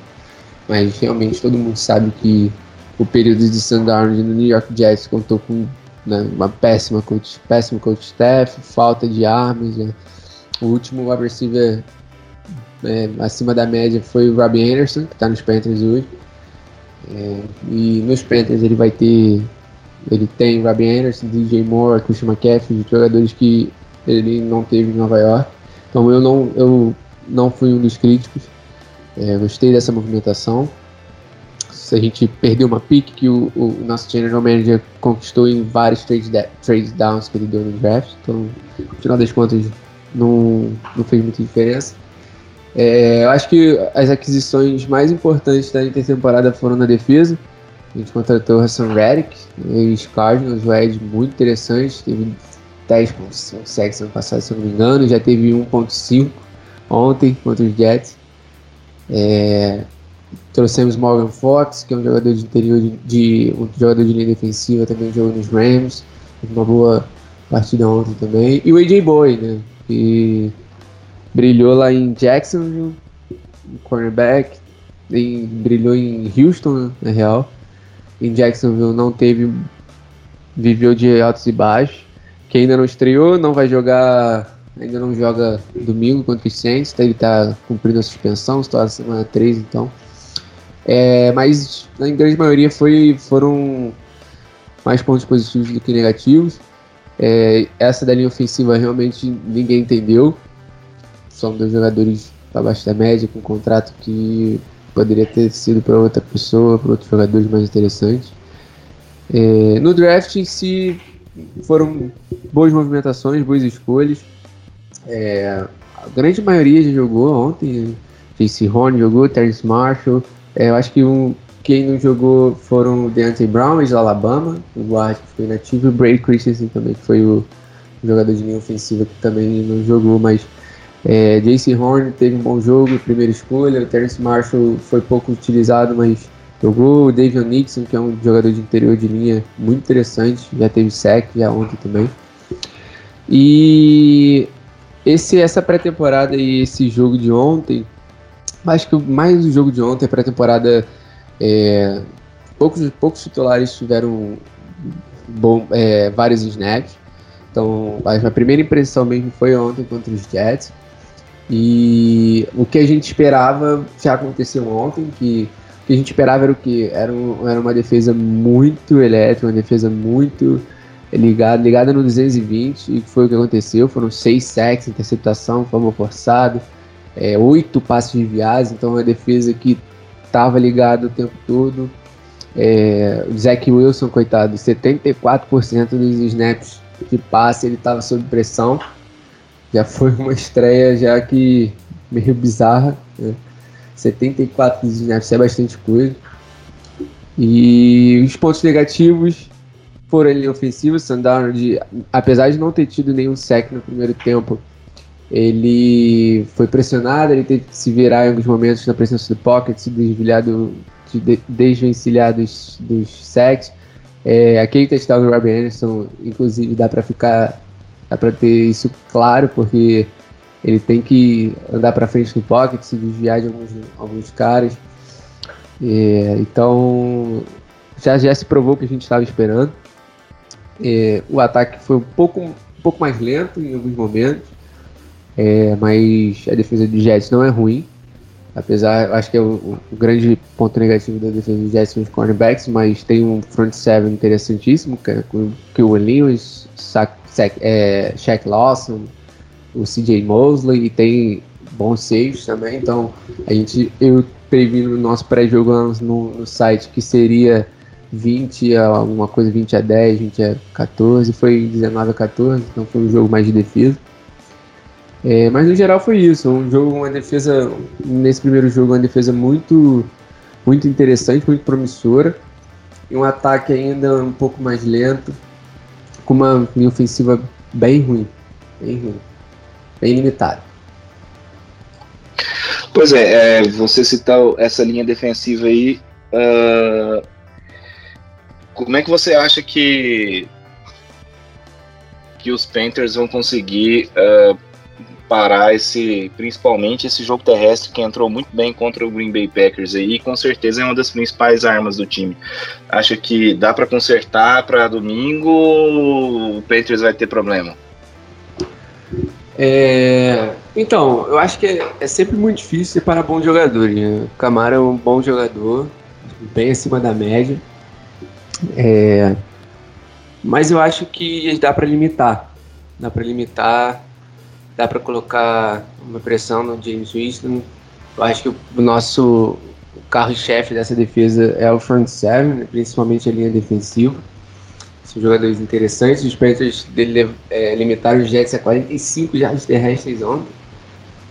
mas realmente todo mundo sabe que o período de Sandarnold no New York Jets contou com né, uma péssima coach, péssimo coach staff, falta de armas. Né? O último wide receiver é, acima da média foi o Robbie Anderson, que está nos Panthers hoje. É, e nos Panthers ele vai ter. Ele tem Robbie Anderson, DJ Moore, Christian McCaffrey, jogadores que ele não teve em Nova York. Então eu não, eu não fui um dos críticos. É, gostei dessa movimentação. Se a gente perdeu uma pick que o, o nosso general manager conquistou em vários trade, trade downs que ele deu no draft. Então, no final das contas, não, não fez muita diferença. É, eu acho que as aquisições mais importantes da intertemporada foram na defesa. A gente contratou o Hassan Reddick, ex-Cardinals, o Ed muito interessante, teve 10.5 sacks ano passado, se eu não me engano, já teve 1.5 ontem contra os Jets. É, trouxemos Morgan Fox, que é um jogador de interior de, de, um jogador de linha defensiva, também jogou nos Rams, uma boa partida ontem também. E o AJ Boy, né? Que brilhou lá em Jacksonville, cornerback, em, brilhou em Houston, na real. Em Jacksonville não teve, viveu de altos e baixos. Que ainda não estreou, não vai jogar, ainda não joga domingo contra os Saints, tá? ele está cumprindo a suspensão, está na semana 3 então. É, mas na grande maioria foi, foram mais pontos positivos do que negativos. É, essa da linha ofensiva realmente ninguém entendeu são dois jogadores abaixo da média, com um contrato que poderia ter sido para outra pessoa, para outros jogadores mais interessantes. É, no draft em si, foram boas movimentações, boas escolhas. É, a grande maioria já jogou ontem. JC Horn jogou, Terrence Marshall. É, eu acho que um, quem não jogou foram o Deontay Brown, de Alabama, o guard que foi inativo, e o Brady Christensen também, que foi o jogador de linha ofensiva que também não jogou, mas é, JC Horn teve um bom jogo, primeira escolha, o Terence Marshall foi pouco utilizado, mas jogou, o David Nixon, que é um jogador de interior de linha muito interessante, já teve sec já ontem também. E esse, essa pré-temporada e esse jogo de ontem, acho que mais o jogo de ontem, a pré-temporada, é, poucos, poucos titulares tiveram bom, é, vários snaps. Então, a primeira impressão mesmo foi ontem contra os Jets. E o que a gente esperava já aconteceu ontem, que o que a gente esperava era o que? Era, um, era uma defesa muito elétrica, uma defesa muito ligada, ligada no 220, e foi o que aconteceu. Foram seis sacks, interceptação, fama forçado, é, oito passos desviados, então uma defesa que estava ligada o tempo todo. É, o Zach Wilson, coitado, 74% dos snaps de passe ele estava sob pressão. Já foi uma estreia já que meio bizarra. Né? 74 snaps é bastante coisa. E os pontos negativos foram ali ofensivos. Sandarnold, apesar de não ter tido nenhum sec no primeiro tempo, ele foi pressionado, ele teve que se virar em alguns momentos na presença do pocket, se desviar do, de, desvencilhar dos, dos sacks. É, aquele touchdown do Robbie Anderson, inclusive, dá para ficar, dá para ter isso claro, porque ele tem que andar para frente no pocket, se desviar de alguns, alguns caras. É, então, já, já se provou o que a gente estava esperando. É, o ataque foi um pouco, um pouco mais lento em alguns momentos, é, mas a defesa do Jets não é ruim. Apesar, acho que é o, o, grande ponto negativo da defesa do Jets são os cornerbacks, mas tem um front seven interessantíssimo, que é o Will É, Shaq Lawson, o CJ Mosley, e tem bons saves também. Então, a gente, eu previ no nosso pré-jogo no, no site que seria 20 a alguma coisa, 20 a 10, 20 a 14, foi 19 a 14, então foi um jogo mais de defesa. É, mas no geral foi isso, um jogo, uma defesa, nesse primeiro jogo, uma defesa muito, muito interessante, muito promissora, e um ataque ainda um pouco mais lento, com uma linha ofensiva bem ruim, bem ruim, bem limitada. Pois é, é você citou essa linha defensiva aí, uh, como é que você acha que que os Panthers vão conseguir uh, parar esse, principalmente esse jogo terrestre que entrou muito bem contra o Green Bay Packers aí, e com certeza é uma das principais armas do time. Acha que dá para consertar para domingo? O Panthers vai ter problema? É, então, eu acho que é, é, sempre muito difícil separar bons jogadores. Né? O Camara é um bom jogador, bem acima da média. É, mas eu acho que dá para limitar. Dá para limitar, dá para colocar uma pressão no James Winston. Eu acho que o nosso carro-chefe dessa defesa é o front seven, né, principalmente a linha defensiva. São jogadores interessantes. Os Panthers dele, é, limitaram os Jets a 45 jardas terrestres ontem,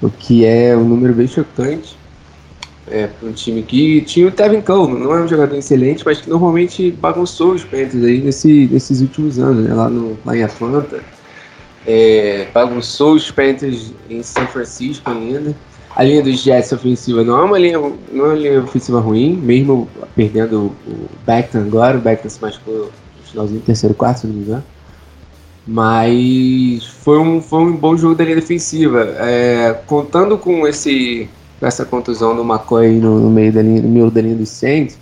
o que é um número bem chocante é, para um time que tinha o Tevin Coleman, não é um jogador excelente, mas que normalmente bagunçou os Panthers aí nesse, nesses últimos anos, né, lá, no, lá em Atlanta. É, bagunçou os Panthers em São Francisco ainda. A linha dos Jets ofensiva não é uma linha, não é uma linha ofensiva ruim, mesmo perdendo o Beckton agora, o Beckton se machucou no finalzinho do terceiro quarto, se não me engano. Mas foi um, foi um bom jogo da linha defensiva. É, contando com esse essa contusão do McCoy no, no, meio da linha, no meio da linha dos Saints,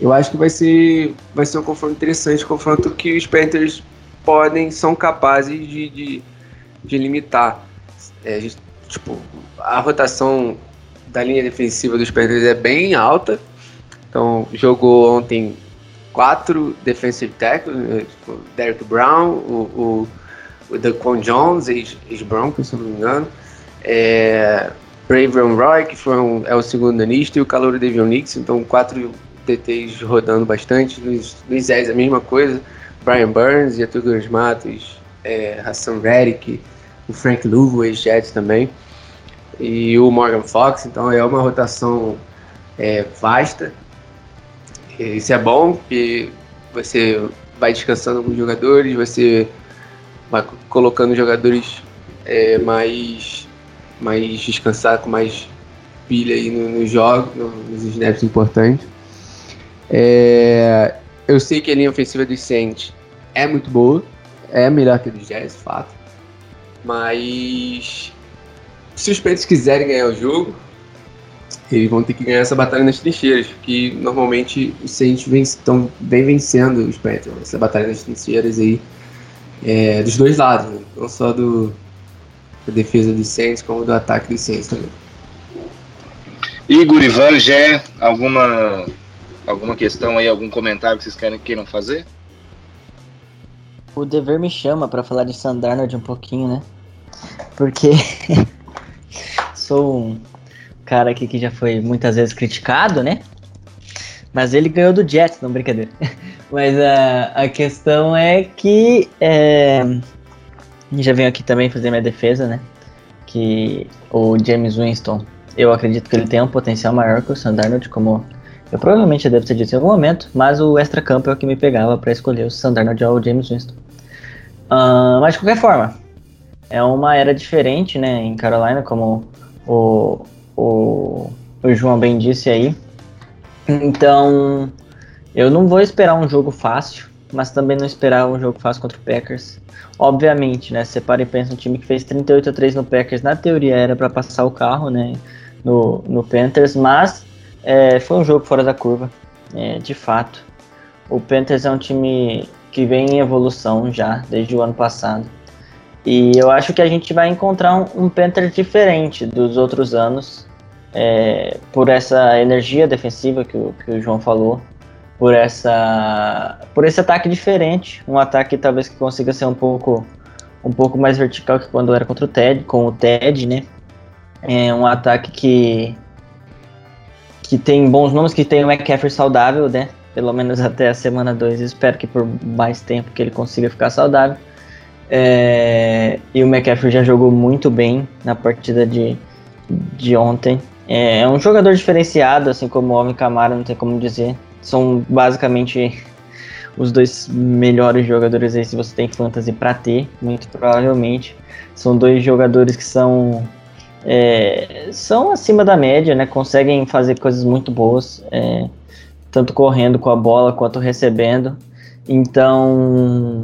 eu acho que vai ser, vai ser um confronto interessante, um confronto que os Panthers podem, são capazes de, de, de limitar. É, tipo, a rotação da linha defensiva dos Panthers é bem alta, então jogou ontem quatro defensive tackles, né, tipo, Derek Brown, o, o, o Jones, ex-Broncos, se não me engano, é, Braven Roy, que foi um, é o segundo anista, e o calor Devion Nix, então quatro DTs rodando bastante. Nos, nos a mesma coisa. Brian Burns, Getúlio Matos, é, Hassan Reddick, o Frank Luvo, ex-Jets também, e o Morgan Fox, então é uma rotação é, vasta. Isso é bom, porque você vai descansando alguns jogadores, você vai colocando jogadores é, mais, mais descansados, com mais pilha aí nos no jogos, no, nos snaps importantes. É, eu sei que a linha ofensiva do Saints é muito boa, é melhor que a do Jazz, fato. Mas se os Panthers quiserem ganhar o jogo, eles vão ter que ganhar essa batalha nas trincheiras, que normalmente os Saints vem, tão, vem vencendo os Panthers, essa batalha nas trincheiras aí, é, dos dois lados, né? não só do, da defesa dos Saints, como do ataque dos Saints também. Igor, Ivan, Gé, alguma, alguma questão aí, algum comentário que vocês querem, queiram fazer? O dever me chama para falar de Sandarnold um pouquinho, né? Porque [LAUGHS] sou um cara aqui que já foi muitas vezes criticado, né? Mas ele ganhou do Jets, não brincadeira. [LAUGHS] Mas a, a questão é que é, já venho aqui também fazer minha defesa, né? Que o James Winston eu acredito que ele tem um potencial maior que o Sandarnold, como eu provavelmente devo ter dito em algum momento, mas o extra-campo é o que me pegava para escolher o Sandarnold ou o James Winston. Uh, mas de qualquer forma, é uma era diferente né, em Carolina, como o, o, o João bem disse aí. Então, eu não vou esperar um jogo fácil, mas também não esperar um jogo fácil contra o Packers. Obviamente, né? Você para e pensa um time que fez 38 a 3 no Packers, na teoria era para passar o carro, né? no, no Panthers, mas é, foi um jogo fora da curva, é, de fato. O Panthers é um time que vem em evolução já desde o ano passado. E eu acho que a gente vai encontrar um, um Panthers diferente dos outros anos, é, por essa energia defensiva que o, que o João falou, por essa por esse ataque diferente, um ataque talvez que consiga ser um pouco um pouco mais vertical que quando era contra o Ted, com o Ted, né? É um ataque que que tem bons nomes, que tem o McCaffrey saudável, né? Pelo menos até a semana 2. Espero que por mais tempo que ele consiga ficar saudável. É, e o McCaffrey já jogou muito bem na partida de, de ontem. É, é um jogador diferenciado, assim como o Homem Camara, não tem como dizer. São basicamente os dois melhores jogadores aí se você tem fantasy para ter, muito provavelmente. São dois jogadores que são é, são acima da média, né? Conseguem fazer coisas muito boas, é, tanto correndo com a bola quanto recebendo. Então,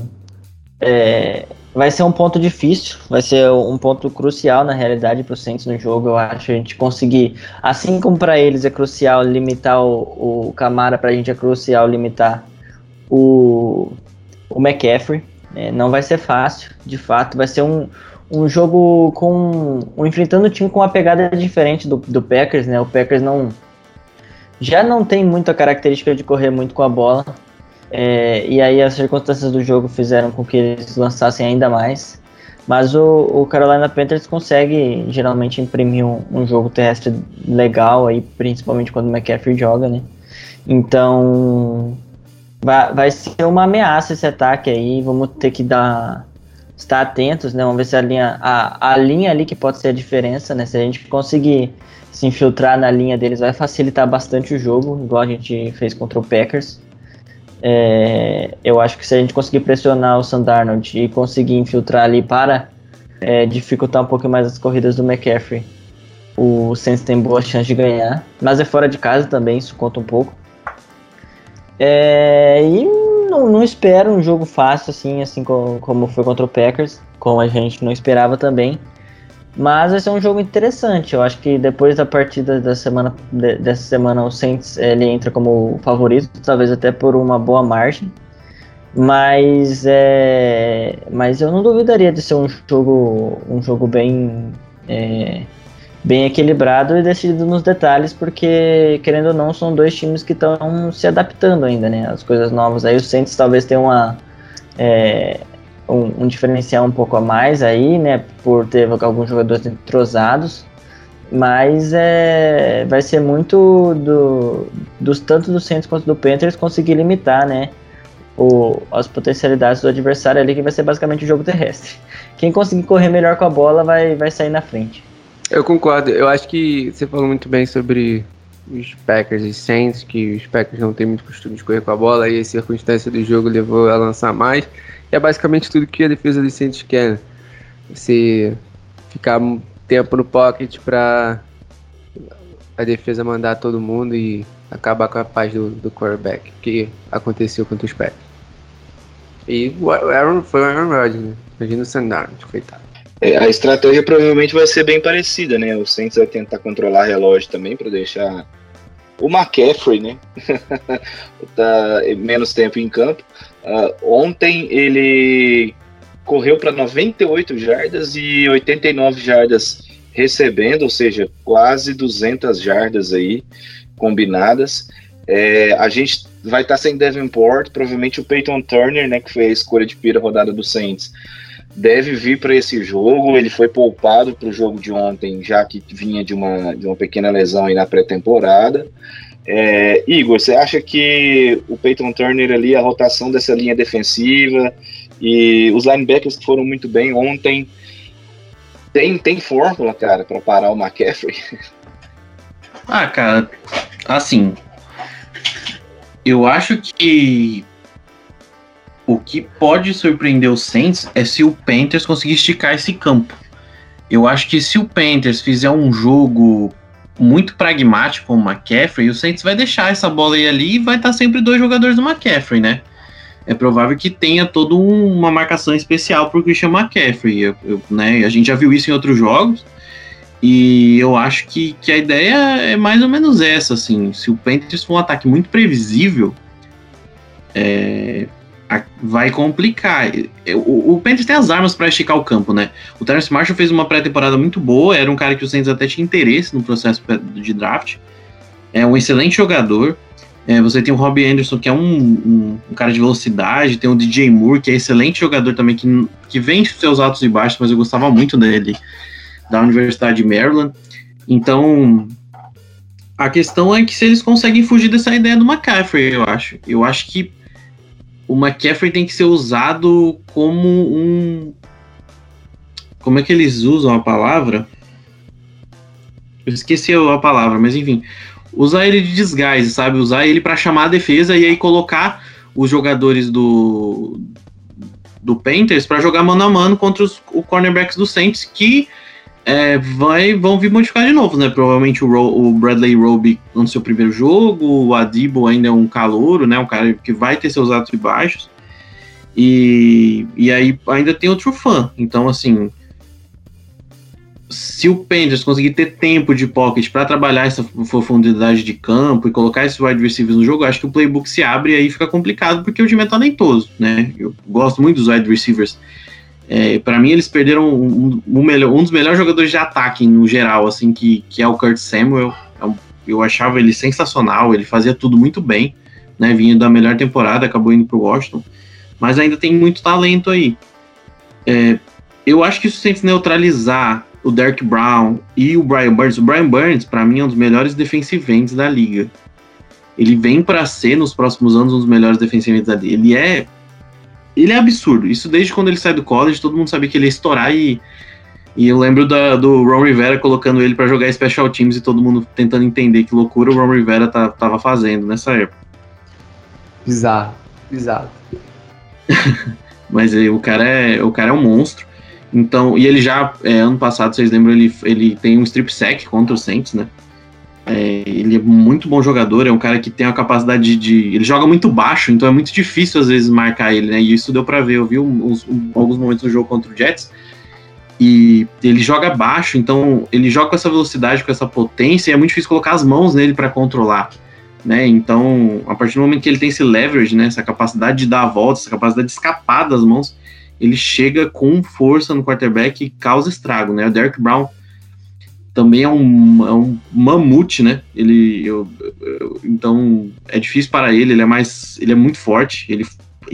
é, vai ser um ponto difícil, vai ser um ponto crucial na realidade para o Saints no jogo. Eu acho a gente conseguir, assim como para eles é crucial limitar o, o Camara, para a gente é crucial limitar o, o McCaffrey. É, não vai ser fácil, de fato, vai ser um, um jogo com. Um, enfrentando um time com uma pegada diferente do, do Packers, né? O Packers não. Já não tem muita característica de correr muito com a bola. É, e aí as circunstâncias do jogo fizeram com que eles lançassem ainda mais. Mas o, o Carolina Panthers consegue geralmente imprimir um, um, jogo terrestre legal, aí, principalmente quando o McCaffrey joga, né? Então vai, vai ser uma ameaça esse ataque aí. Vamos ter que dar estar atentos, né? Vamos ver se a linha, a, a linha ali que pode ser a diferença, né? Se a gente conseguir se infiltrar na linha deles, vai facilitar bastante o jogo, igual a gente fez contra o Packers. É, eu acho que se a gente conseguir pressionar o Sandarnold e conseguir infiltrar ali para é, dificultar um pouco mais as corridas do McCaffrey, o Saints tem boa chance de ganhar. Mas é fora de casa também, isso conta um pouco. É, e não, não espero um jogo fácil, assim, assim como, como foi contra o Packers, como a gente não esperava também. Mas vai ser um jogo interessante. Eu acho que depois da partida da semana, de, dessa semana, o Saints ele entra como favorito, talvez até por uma boa margem. Mas é, mas eu não duvidaria de ser um jogo, um jogo bem é, bem equilibrado e decidido nos detalhes, porque, querendo ou não, são dois times que estão se adaptando ainda, né? As coisas novas. Aí o Saints talvez tenha uma. É, um, um, diferencial um pouco a mais aí, né? Por ter alguns jogadores entrosados. Mas é, vai ser muito do, dos tanto do Saints quanto do Panthers conseguir limitar, né? O, as potencialidades do adversário ali, que vai ser basicamente o jogo terrestre. Quem conseguir correr melhor com a bola vai, vai sair na frente. Eu concordo. Eu acho que você falou muito bem sobre os Packers e Saints, que os Packers não têm muito costume de correr com a bola, e a circunstância do jogo levou a lançar mais. E é basicamente tudo que a defesa dos Saints quer. Né? Você ficar tempo no pocket para a defesa mandar todo mundo e acabar com a paz do, do quarterback, que aconteceu contra os Packers. E o Aaron foi o Aaron Rodgers, né? Imagina o Sandarno, coitado. É, a estratégia provavelmente vai ser bem parecida, né? O Saints vai tentar controlar relógio também para deixar o McCaffrey, né? [LAUGHS] tá menos tempo em campo. Uh, ontem ele correu para 98 jardas e 89 jardas recebendo, ou seja, quase 200 jardas aí combinadas. É, a gente vai estar tá sem Davenport, provavelmente o Peyton Turner, né, que foi a escolha de primeira rodada do Saints, deve vir para esse jogo. Ele foi poupado para o jogo de ontem, já que vinha de uma, de uma pequena lesão aí na pré-temporada. É, Igor, você acha que o Peyton Turner ali, a rotação dessa linha defensiva e os linebackers que foram muito bem ontem, tem, tem fórmula, cara, para parar o McCaffrey? Ah, cara, assim, eu acho que o que pode surpreender o Saints é se o Panthers conseguir esticar esse campo. Eu acho que se o Panthers fizer um jogo muito pragmático com o McCaffrey, o Saints vai deixar essa bola aí ali e vai estar sempre dois jogadores do McCaffrey, né? É provável que tenha toda uma marcação especial para o Christian McCaffrey, eu, eu, né? A gente já viu isso em outros jogos. E eu acho que, que a ideia é mais ou menos essa, assim. Se o Panthers for um ataque muito previsível, é, vai complicar. O, o Panthers tem as armas para esticar o campo, né? O Terence Marshall fez uma pré-temporada muito boa, era um cara que o Saints até tinha interesse no processo de draft. É um excelente jogador. É, você tem o Robbie Anderson, que é um, um, um, cara de velocidade, tem o DJ Moore, que é excelente jogador também, que, que vem seus altos e baixos, mas eu gostava muito dele, da Universidade de Maryland. Então, a questão é que se eles conseguem fugir dessa ideia do McCaffrey, eu acho. Eu acho que o McCaffrey tem que ser usado como um. Como é que eles usam a palavra? Eu esqueci a palavra, mas enfim. Usar ele de desgaste, sabe? Usar ele para chamar a defesa e aí colocar os jogadores do do Panthers para jogar mano a mano contra os cornerbacks do Saints que é, vai, vão vir modificar de novo, né? Provavelmente o, Ro, o Bradley Roby no seu primeiro jogo, o Adibo ainda é um calouro, né? Um cara que vai ter seus altos e baixos. E, e aí ainda tem outro fã. Então, assim, se o Panthers conseguir ter tempo de pocket para trabalhar essa profundidade de campo e colocar esses wide receivers no jogo, acho que o playbook se abre e aí fica complicado porque o time é talentoso, né? Eu gosto muito dos wide receivers é, para mim, eles perderam um, um, melhor, um dos melhores jogadores de ataque no geral, assim, que, que é o Kurt Samuel. É eu achava ele sensacional, ele fazia tudo muito bem, né? Vinha da melhor temporada, acabou indo pro Washington, mas ainda tem muito talento aí. É, eu acho que isso tem que neutralizar o Derek Brown e o Brian Burns. O Brian Burns, para mim, é um dos melhores defensiventes da liga. Ele vem para ser, nos próximos anos, um dos melhores defensiventes da liga. Ele é ele é absurdo. Isso desde quando ele sai do college, todo mundo sabia que ele ia estourar e. E eu lembro da, do Ron Rivera colocando ele para jogar Special Teams e todo mundo tentando entender que loucura o Ron Rivera tá, tava fazendo nessa época. Bizarro, bizarro. [LAUGHS] Mas o cara é o cara é um monstro. Então, e ele já, é, ano passado, vocês lembram, ele, ele tem um strip sack contra o Saints, né? É, ele é muito bom jogador, é um cara que tem a capacidade de, Ele joga muito baixo, então é muito difícil às vezes marcar ele, né? E isso deu para ver. Eu vi uns, alguns momentos no jogo contra o Jets. E ele joga baixo, então ele joga com essa velocidade, com essa potência, e é muito difícil colocar as mãos nele para controlar. Né? Então, a partir do momento que ele tem esse leverage, né, essa capacidade de dar a volta, essa capacidade de escapar das mãos, ele chega com força no quarterback e causa estrago. Né? O Derek Brown também é um, é um mamute, né? Ele, eu, eu, então é difícil para ele. Ele é mais, ele é muito forte. Ele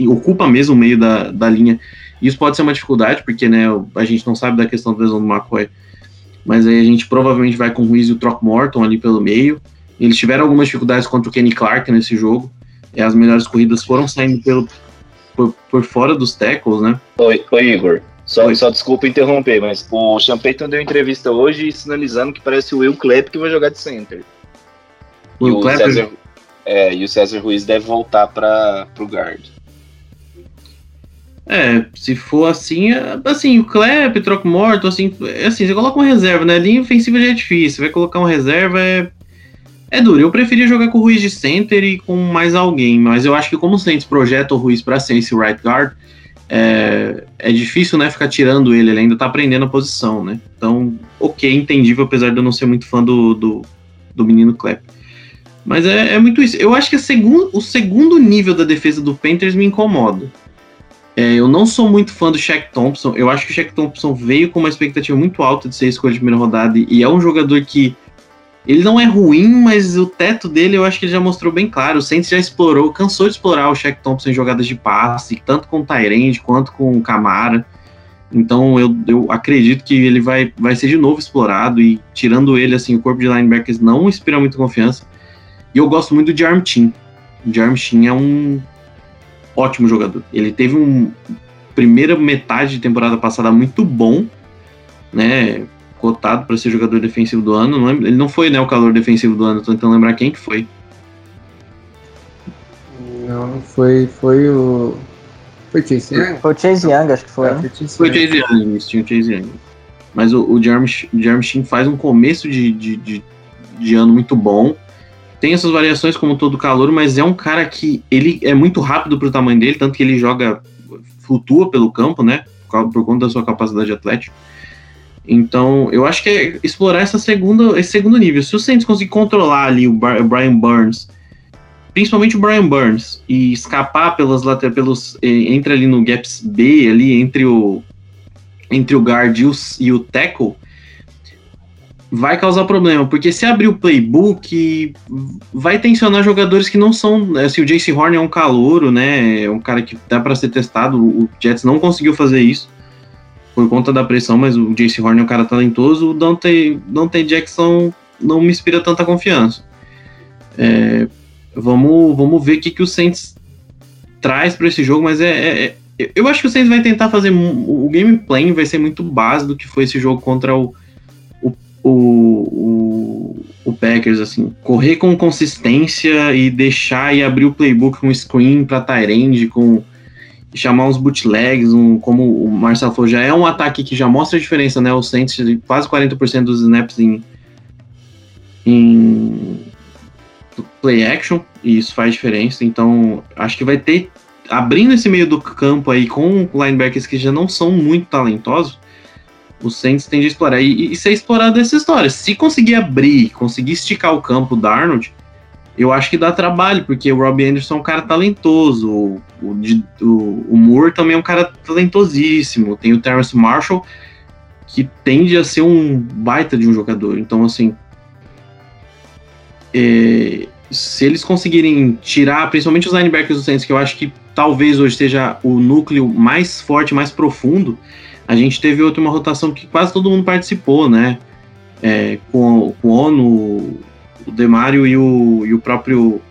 ocupa mesmo o meio da, da linha. Isso pode ser uma dificuldade porque, né? A gente não sabe da questão da lesão do McCoy, mas aí a gente provavelmente vai com o Ruiz e o Throckmorton ali pelo meio. Eles tiveram algumas dificuldades contra o Kenny Clark nesse jogo. E as melhores corridas foram saindo pelo por, por fora dos tackles, né? Oi, oi Igor. Só, só desculpa interromper, mas o Sean Payton deu entrevista hoje sinalizando que parece o Will Clapp que vai jogar de center. E o, César, é, e o César Ruiz deve voltar para o guard. É, se for assim, é, assim, o Klepp, troco morto, assim, é assim, você coloca uma reserva, né? Linha ofensiva já é difícil, vai colocar uma reserva é, é duro. Eu preferia jogar com o Ruiz de center e com mais alguém, mas eu acho que como o Saints projeta o Ruiz para ser esse right guard, é, é difícil, né, ficar tirando ele, ele ainda tá aprendendo a posição, né? Então, ok, entendível, apesar de eu não ser muito fã do, do, do menino Klepp. Mas é, é, muito isso. Eu acho que segundo, o segundo nível da defesa do Panthers me incomoda. É, eu não sou muito fã do Shaq Thompson. Eu acho que o Shaq Thompson veio com uma expectativa muito alta de ser escolha de primeira rodada e é um jogador que ele não é ruim, mas o teto dele eu acho que ele já mostrou bem claro. O Saints já explorou, cansou de explorar o Shaq Thompson em jogadas de passe, tanto com o Tyrande quanto com o Camara. Então eu, eu acredito que ele vai, vai ser de novo explorado e tirando ele, assim, o corpo de linebackers não inspira muita confiança. E eu gosto muito do Jarm Chin. O Jarm é um ótimo jogador. Ele teve um primeira metade de temporada passada muito bom, né? Cotado para ser jogador defensivo do ano. Não ele não foi né, o calor defensivo do ano, tô tentando lembrar quem que foi. Não, não foi. Foi o. Foi Chase Young? Foi o Chase Young, acho que foi. É, foi, Chase foi Chase Young, isso, tinha o Chase Young. Mas o, o Jeremy, Jeremy Sheen faz um começo de, de, de, de ano muito bom tem essas variações como todo calor, mas é um cara que ele é muito rápido pro tamanho dele, tanto que ele joga, flutua pelo campo, né? Por conta da sua capacidade atlética. Então, eu acho que é explorar essa segunda, esse segundo nível. Se o Saints conseguir controlar ali o Brian Burns, principalmente o Brian Burns, e escapar pelas pelos entre ali no gaps B, ali entre o entre o guard e o, e o tackle, vai causar problema, porque se abrir o playbook, vai tensionar jogadores que não são. Assim, o Jace Horn é um calouro, né? É um cara que dá para ser testado. O Jets não conseguiu fazer isso por conta da pressão, mas o Jace Horn é um cara talentoso. O Dante, Dante Jackson não me inspira tanta confiança. É, vamos, vamos ver o que, que o Saints traz para esse jogo, mas é, é, é, eu acho que o Saints vai tentar fazer o gameplay vai ser muito básico do que foi esse jogo contra o o, o, o Packers, assim, correr com consistência e deixar e abrir o playbook com screen para Tyrande, com chamar uns bootlegs, um, como o Marcelo falou, já é um ataque que já mostra a diferença, né? O Saints quase 40% dos snaps em, em play action, e isso faz diferença. Então, acho que vai ter, abrindo esse meio do campo aí com linebackers que já não são muito talentosos, o Saints tende a explorar. E, e ser explorado essa história. Se conseguir abrir, conseguir esticar o campo do Arnold, eu acho que dá trabalho, porque o Robbie Anderson é um cara talentoso, o, o, o Moore também é um cara talentosíssimo, tem o Terrence Marshall, que tende a ser um baita de um jogador. Então, assim, é, se eles conseguirem tirar, principalmente os linebackers do Saints, que eu acho que talvez hoje seja o núcleo mais forte, mais profundo, a gente teve outra uma rotação que quase todo mundo participou, né? É, com, com o ONU, o Demário e o, e o próprio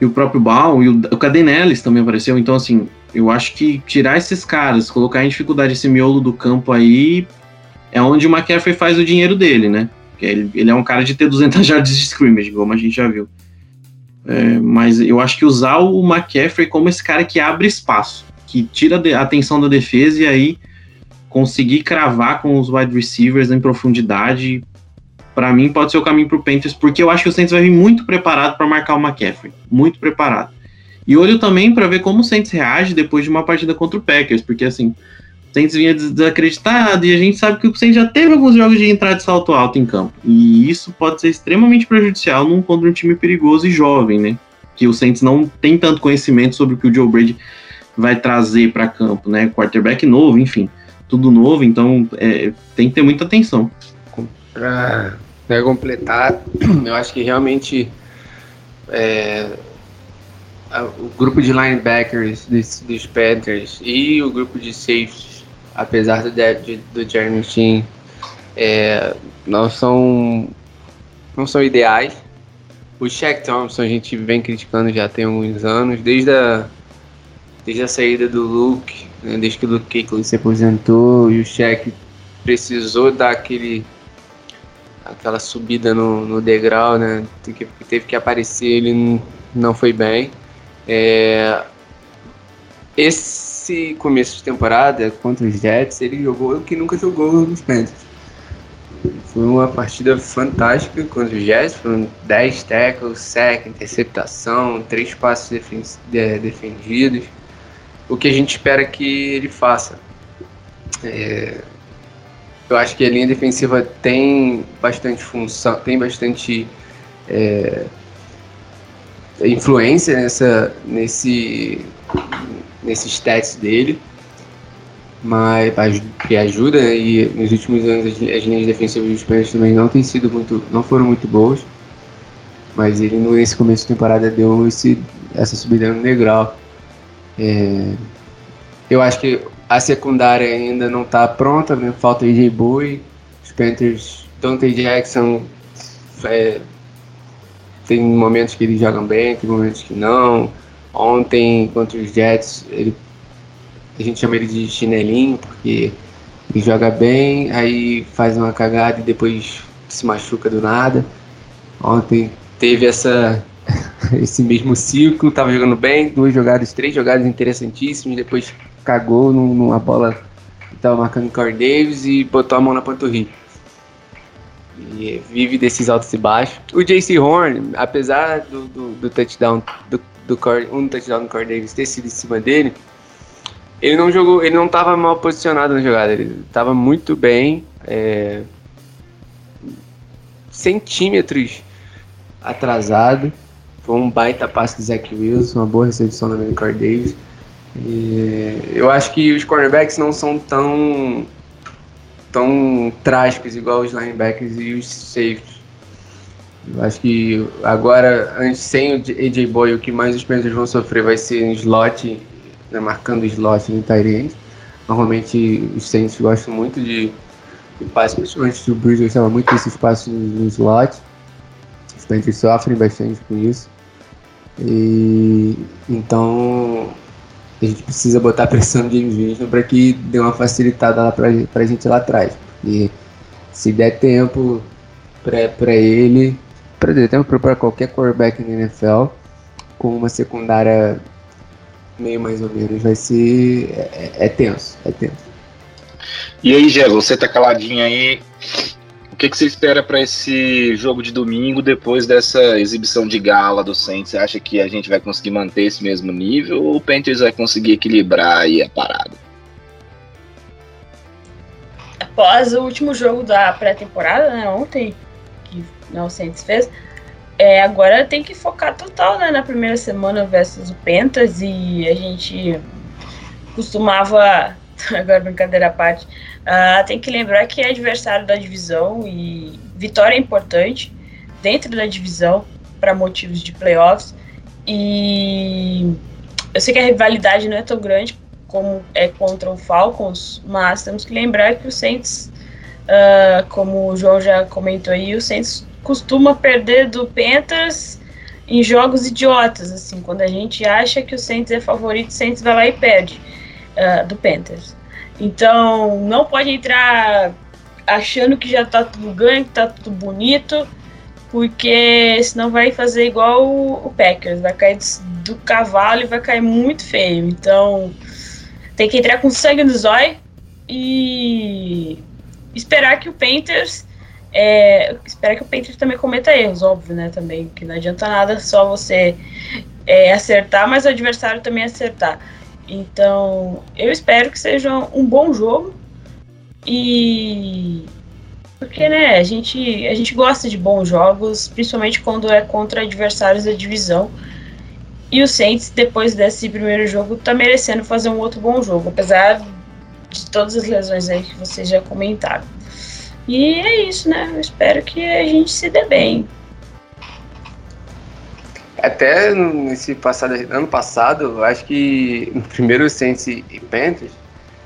e o próprio Baum e o, o Cadenellis também apareceu. Então, assim, eu acho que tirar esses caras, colocar em dificuldade esse miolo do campo aí, é onde o McCaffrey faz o dinheiro dele, né? Ele, ele é um cara de ter 200 [LAUGHS] jardas de scrimmage, como a gente já viu. É, mas eu acho que usar o McCaffrey como esse cara que abre espaço que tira a atenção da defesa e aí conseguir cravar com os wide receivers em profundidade, para mim pode ser o caminho para o Panthers, porque eu acho que o Saints vai vir muito preparado para marcar o McCaffrey, muito preparado. E olho também para ver como o Saints reage depois de uma partida contra o Packers, porque assim, o Saints vinha desacreditado e a gente sabe que o Saints já teve alguns jogos de entrada de salto alto em campo. E isso pode ser extremamente prejudicial num contra um time perigoso e jovem, né? Que o Saints não tem tanto conhecimento sobre o que o Joe Brady vai trazer para campo, né? Quarterback novo, enfim, tudo novo, então é, tem que ter muita atenção. Para completar, [CLEARS THROAT] eu acho que realmente é, o grupo de linebackers dos, dos, Panthers e o grupo de safeties, apesar do, de, do Jeremy Chin, é, não são não são ideais. O Shaq Thompson a gente vem criticando já tem alguns anos, desde a desde a saída do Luke, né, desde que o Luke Kuechly se aposentou e o Shaq precisou dar aquele, aquela subida no, no degrau, né? Que, teve que aparecer, ele não foi bem. É, esse começo de temporada contra os Jets, ele jogou o que nunca jogou nos Panthers. Foi uma partida fantástica contra os Jets, foram 10 tackles, sec, interceptação, três passos defendidos. O que a gente espera que ele faça. É, eu acho que a linha defensiva tem bastante função, tem bastante é, influência nessa, nesse, nesses stats dele, mas que ajuda né, e nos últimos anos as, as linhas defensivas dos Panthers também não têm sido muito, não foram muito boas, mas ele nesse começo de temporada deu esse, essa subida no degrau. É, eu acho que a secundária ainda não está pronta, né? falta AJ Bowie, os Panthers, Dante Jackson, é, tem momentos que eles jogam bem, tem momentos que não. Ontem, contra os Jets, ele, a gente chama ele de chinelinho, porque ele joga bem, aí faz uma cagada e depois se machuca do nada. Ontem teve essa [LAUGHS] esse mesmo ciclo, estava jogando bem, duas jogadas, três jogadas interessantíssimas, depois cagou numa bola que tava marcando o Corey Davis e botou a mão na panturrilha. E vive desses altos e baixos. O JC Horn, apesar do, do, do touchdown do, do um touchdown do Corey Davis ter sido em cima dele, ele não jogou, ele não estava mal posicionado na jogada, ele estava muito bem, é, centímetros atrasado. Foi um baita passe do Zach Wilson, uma boa recepção do Corey Davis. E eu acho que os cornerbacks não são tão tão trágicos igual os linebackers e os safeties. Eu acho que agora, antes, sem o AJ Boy, o que mais os Panthers vão sofrer vai ser em slot, né, marcando slot no Tyrant. Normalmente os Saints gostam muito de, de passes, principalmente o Bruce gostava muito desses passes no, no slot. Os Panthers sofrem bastante com isso. E então a gente precisa botar pressão no James Winston para que dê uma facilitada lá para a gente lá atrás. E se der tempo para ele, para der tempo para qualquer quarterback na NFL, com uma secundária meio mais ou menos, vai ser. É, é tenso, é tenso. E aí, Gé, você tá caladinho aí que, que você espera para esse jogo de domingo depois dessa exibição de gala do Saints? Você acha que a gente vai conseguir manter esse mesmo nível ou o Panthers vai conseguir equilibrar aí a parada? Após o último jogo da pré-temporada, né, ontem, que né, o Saints fez, é, agora tem que focar total né, na primeira semana versus o Panthers e a gente costumava, [LAUGHS] agora brincadeira à parte, Uh, tem que lembrar que é adversário da divisão e vitória é importante dentro da divisão para motivos de playoffs. E eu sei que a rivalidade não é tão grande como é contra o Falcons, mas temos que lembrar que o Saints, uh, como o João já comentou aí, o Saints costuma perder do Panthers em jogos idiotas, assim, quando a gente acha que o Saints é favorito, o Saints vai lá e perde uh, do Panthers. Então, não pode entrar achando que já tá tudo ganho, que tá tudo bonito, porque senão vai fazer igual o, Packers, vai cair do, cavalo e vai cair muito feio. Então, tem que entrar com sangue no zóio e esperar que o Panthers é, esperar que o Panthers também cometa erros, óbvio, né? Também, que não adianta nada só você é, acertar, mas o adversário também acertar. Então, eu espero que seja um bom jogo. E porque, né, a gente, a gente gosta de bons jogos, principalmente quando é contra adversários da divisão. E o Saints, depois desse primeiro jogo, tá merecendo fazer um outro bom jogo, apesar de todas as lesões aí que vocês já comentaram. E é isso, né? Eu espero que a gente se dê bem. Até nesse passado, ano passado, acho que no primeiro Saints e Panthers,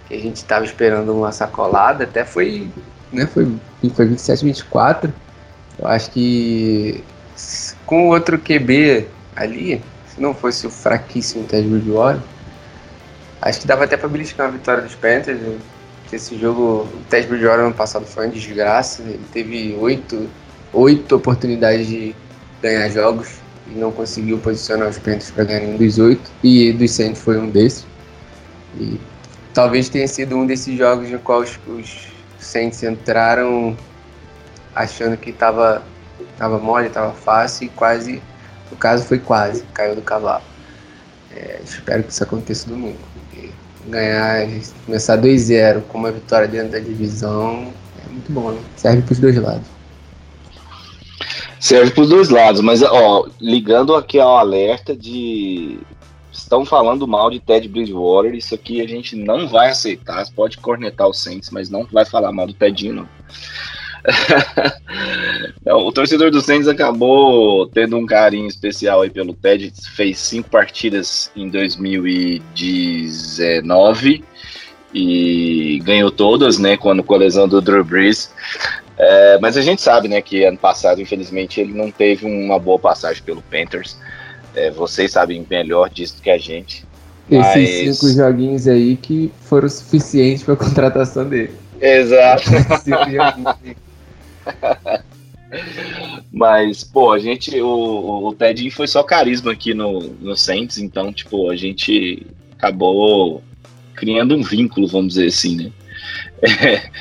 que a gente estava esperando uma sacolada, até foi, né, foi, foi 27, 24. Eu acho que com outro QB ali, se não fosse o fraquíssimo Ted Bridgewater, acho que dava até para beliscar a vitória dos Panthers. esse jogo, o Ted Bridgewater ano passado foi uma desgraça. Ele teve oito, oito oportunidades de ganhar jogos e não conseguiu posicionar os Panthers para ganhar nenhum dos oito. E dos Saints foi um desses. E talvez tenha sido um desses jogos no qual os, os Saints entraram achando que estava tava mole, estava fácil e quase, no caso foi quase, caiu do cavalo. É, espero que isso aconteça domingo. Ganhar, começar 2-0 com uma vitória dentro da divisão é muito bom, né? Serve para os dois lados. Serve para os dois lados, mas ó, ligando aqui ao alerta de estão falando mal de Ted Bridgewater, isso aqui a gente não vai aceitar. Pode cornetar o Saints, mas não vai falar mal do Tedinho, não, [LAUGHS] o torcedor do Saints acabou tendo um carinho especial aí pelo Ted. Fez cinco partidas em 2019 e ganhou todas, né, quando com a lesão do Drew Brees. É, mas a gente sabe, né, que ano passado, infelizmente, ele não teve uma boa passagem pelo Panthers. É, vocês sabem melhor disso que a gente. Esses mas... cinco joguinhos aí que foram suficientes para a [LAUGHS] contratação dele. Exato. [LAUGHS] Mas, pô, a gente. O, o Tedinho foi só carisma aqui no, no Saints, então, tipo, a gente acabou criando um vínculo, vamos dizer assim, né? [LAUGHS]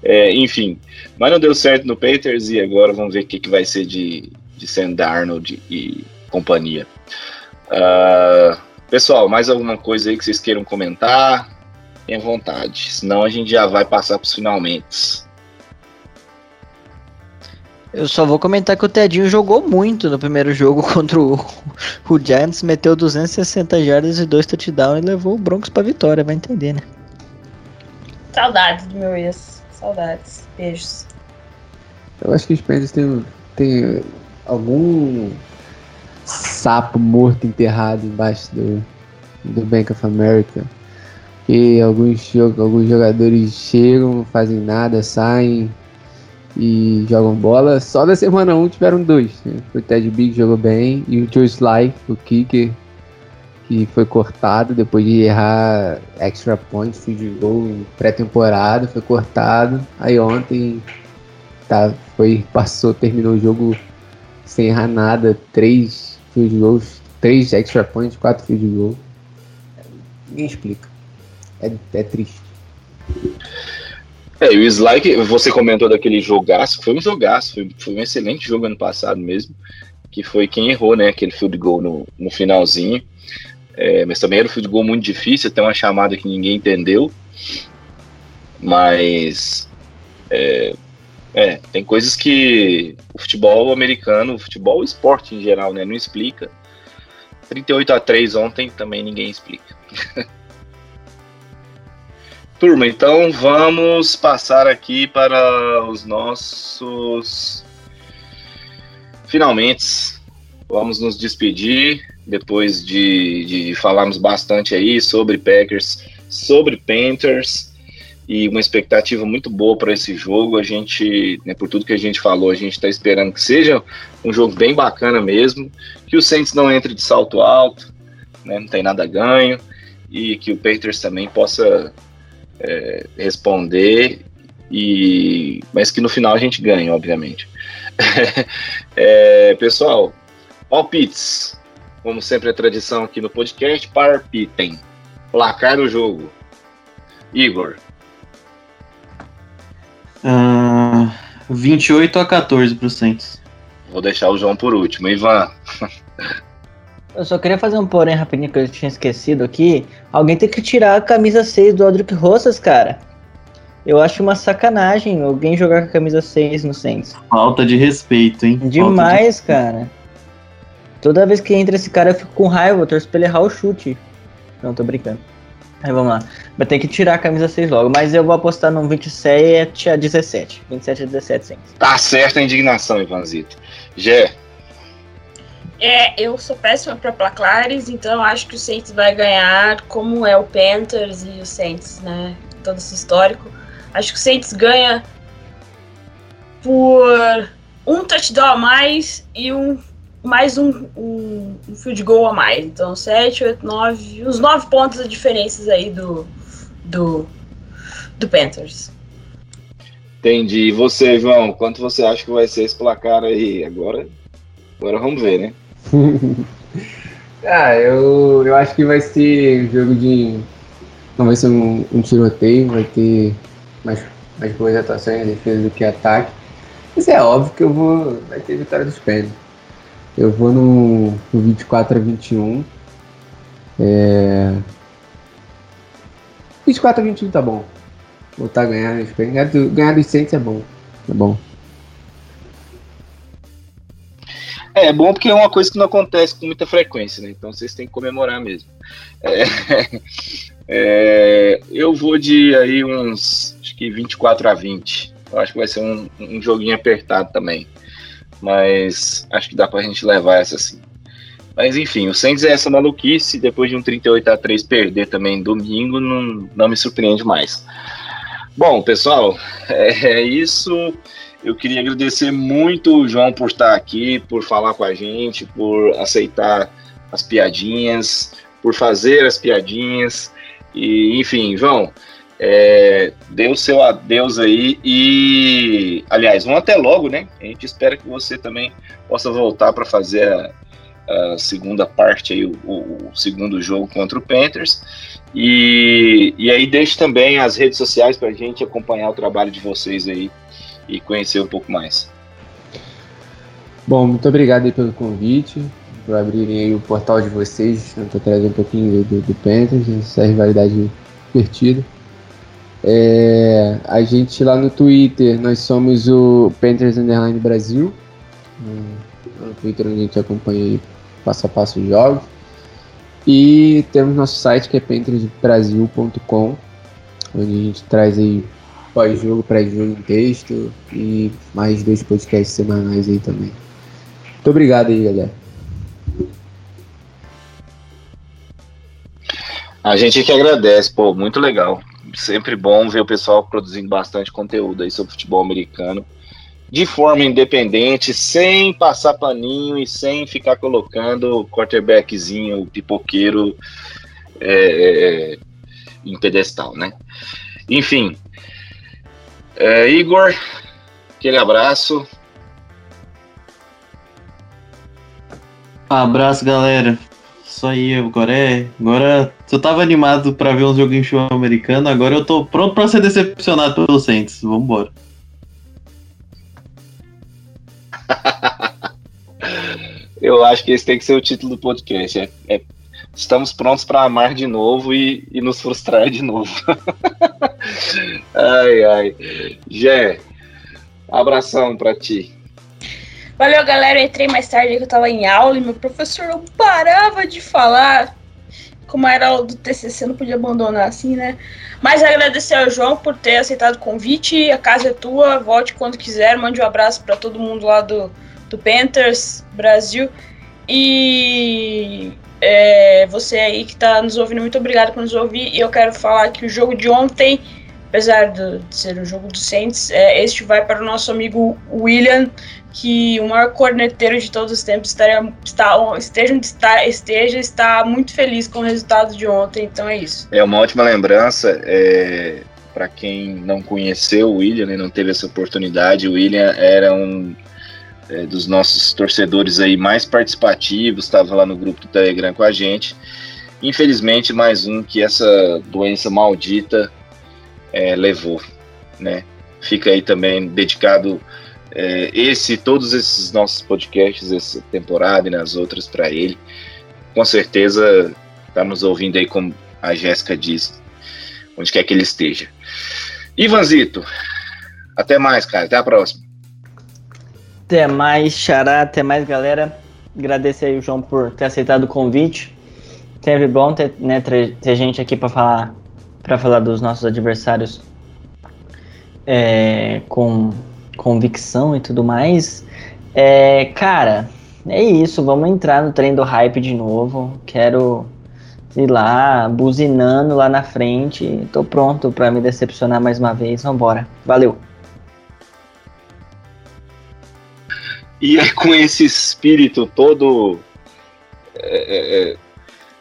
É, é, enfim, mas não deu certo no Panthers e agora vamos ver o que, que vai ser de, de Sam Darnold e companhia. Uh, pessoal, mais alguma coisa aí que vocês queiram comentar? Tenha vontade, senão a gente já vai passar para os finalmente. Eu só vou comentar que o Tedinho jogou muito no primeiro jogo [LAUGHS] contra o, o Giants, meteu 260 jardas e dois touchdowns e levou o Broncos para vitória, vai entender, né? Saudades do meu ex. Saudades. Beijos. Eu acho que os Panthers têm, têm algum sapo morto enterrado embaixo do, do Bank of America. Que alguns, alguns jogadores chegam, não fazem nada, saem, e jogam bola. Só da semana 1 tiveram dois. O Ted Big jogou bem e o Joe Sly, o kicker, que foi cortado depois de errar extra point, field goal em pré-temporada, foi cortado. Aí ontem tá, foi, passou, terminou o jogo sem errar nada, três field goals, três extra points, quatro field goals. Ninguém explica. É, é triste. É, e o Sly, você comentou daquele jogaço, foi um jogaço, foi, foi, um excelente jogo ano passado mesmo, que foi quem errou, né, aquele field goal no, no finalzinho. É, mas também era um field goal muito difícil, até uma chamada que ninguém entendeu. Mas é, é, tem coisas que o futebol americano, o futebol o esporte em geral, né, não explica. 38 a 3 ontem também ninguém explica. [LAUGHS] Turma, então vamos passar aqui para os nossos finalmente. Vamos nos despedir depois de, de falarmos bastante aí sobre Packers, sobre Panthers e uma expectativa muito boa para esse jogo. A gente, né, por tudo que a gente falou, a gente está esperando que seja um jogo bem bacana mesmo, que o Saints não entre de salto alto, né, não tem nada ganho e que o Panthers também possa é, responder, e mas que no final a gente ganha, obviamente. [LAUGHS] é, pessoal, palpites. Como sempre é tradição aqui no podcast, palpitem. Placar do jogo. Igor. Uh, 28 a 14 para o. Vou deixar o João por último. Ivan. [LAUGHS] Eu só queria fazer um porém rapidinho que eu tinha esquecido aqui. Alguém tem que tirar a camisa 6 do Aldrich Rossas, cara. Eu acho uma sacanagem alguém jogar com a camisa 6 no Saints. Falta de respeito, hein? Demais, de... cara. Toda vez que entra esse cara eu fico com raiva, eu torço pra ele errar o chute. Não, tô brincando. Aí vamos lá. Vai ter que tirar a camisa 6 logo. Mas eu vou apostar no 27 a 17. 27 a 17 Saints. Tá certa a indignação, Ivanzito. Gé. É, eu sou péssima para placares, então acho que o Saints vai ganhar, como é o Panthers e o Saints, né? Todo esse histórico. Acho que o Saints ganha por um touchdown a mais e um mais um, um, um field goal a mais. Então, 7, 8, 9, uns 9 pontos de diferenças aí do, do, do Panthers. Entendi. E você, João, quanto você acha que vai ser esse placar aí? Agora, agora vamos ver, né? [LAUGHS] ah, eu, eu acho que vai ser jogo de. Não vai ser um, um tiroteio, vai ter mais, mais boas atuações defesa do que ataque. Mas é óbvio que eu vou. Vai ter vitória dos Panthers. Eu vou no, no 24 a 21. É... 24 a 21 tá bom. Voltar a ganhar, ganhar, do, ganhar dos Saints é bom. É bom. É, é bom porque é uma coisa que não acontece com muita frequência, né? Então vocês têm que comemorar mesmo. É, [LAUGHS] é, eu vou de aí uns, acho que 24 a 20. Eu acho que vai ser um, um joguinho apertado também. Mas acho que dá pra gente levar essa assim. Mas enfim, o Saints é essa maluquice, depois de um 38 a 3 perder também domingo, não, não me surpreende mais. Bom, pessoal, [LAUGHS] é, é isso. Eu queria agradecer muito o João por estar aqui, por falar com a gente, por aceitar as piadinhas, por fazer as piadinhas. E, enfim, João, é, dê o seu adeus aí e, aliás, um até logo, né? A gente espera que você também possa voltar para fazer a, a, segunda parte aí, o, o, segundo jogo contra o Panthers. E, e aí deixe também as redes sociais para a gente acompanhar o trabalho de vocês aí e conhecer um pouco mais. Bom, muito obrigado pelo convite, por abrirem o portal de vocês, tentar trazer um pouquinho do, do Panthers, essa rivalidade divertida. É, a gente lá no Twitter, nós somos o Panthers Underline Brasil. No, Twitter onde a gente acompanha passo a passo os jogos. E temos nosso site que é panthersbrasil.com, onde a gente traz aí pós-jogo, pré-jogo em texto e mais dois podcasts semanais aí também. Muito obrigado aí, galera. A gente que agradece, pô, muito legal sempre bom ver o pessoal produzindo bastante conteúdo aí sobre futebol americano de forma independente, sem passar paninho e sem ficar colocando quarterbackzinho, pipoqueiro é, é, em pedestal, né? Enfim, é, Igor, aquele abraço. Abraço, galera. Isso aí, agora é. Agora eu tava animado pra ver um joguinho show americano, agora eu tô pronto pra ser decepcionado pelo Saints. Vambora. [LAUGHS] eu acho que esse tem que ser o título do podcast. É, é estamos prontos para amar de novo e, e, nos frustrar de novo. [LAUGHS] ai, ai. Jé, abração para ti. Valeu, galera. Eu entrei mais tarde que eu tava em aula e meu professor não parava de falar. Como era aula do TCC, não podia abandonar assim, né? Mas agradecer ao João por ter aceitado o convite. A casa é tua, volte quando quiser. Mande um abraço para todo mundo lá do, do Panthers Brasil. E é, você aí que está nos ouvindo, muito obrigado por nos ouvir. E eu quero falar que o jogo de ontem, apesar de, ser o jogo do Saints, é, este vai para o nosso amigo William que o maior corneteiro de todos os tempos estaria, está, esteja onde está, esteja, está muito feliz com o resultado de ontem, então é isso. É uma ótima lembrança. É, Para quem não conheceu o William, né, não teve essa oportunidade, o William era um é, dos nossos torcedores aí mais participativos, estava lá no grupo do Telegram com a gente. Infelizmente, mais um que essa doença maldita é, levou, né? Fica aí também dedicado é, esse todos esses nossos podcasts, essa temporada e nas outras para ele. Com certeza está nos ouvindo aí, como a Jéssica diz, onde quer que ele esteja. Ivanzito, até mais, cara. Até a próxima. Até mais, Xará. Até mais, galera. Agradecer aí o João por ter aceitado o convite. Teve bom ter, né, ter gente aqui para falar para falar dos nossos adversários é, com convicção e tudo mais. É, cara, é isso. Vamos entrar no trem do hype de novo. Quero ir lá, buzinando lá na frente. Tô pronto para me decepcionar mais uma vez. Vambora. Valeu. E é com esse espírito todo é, é, é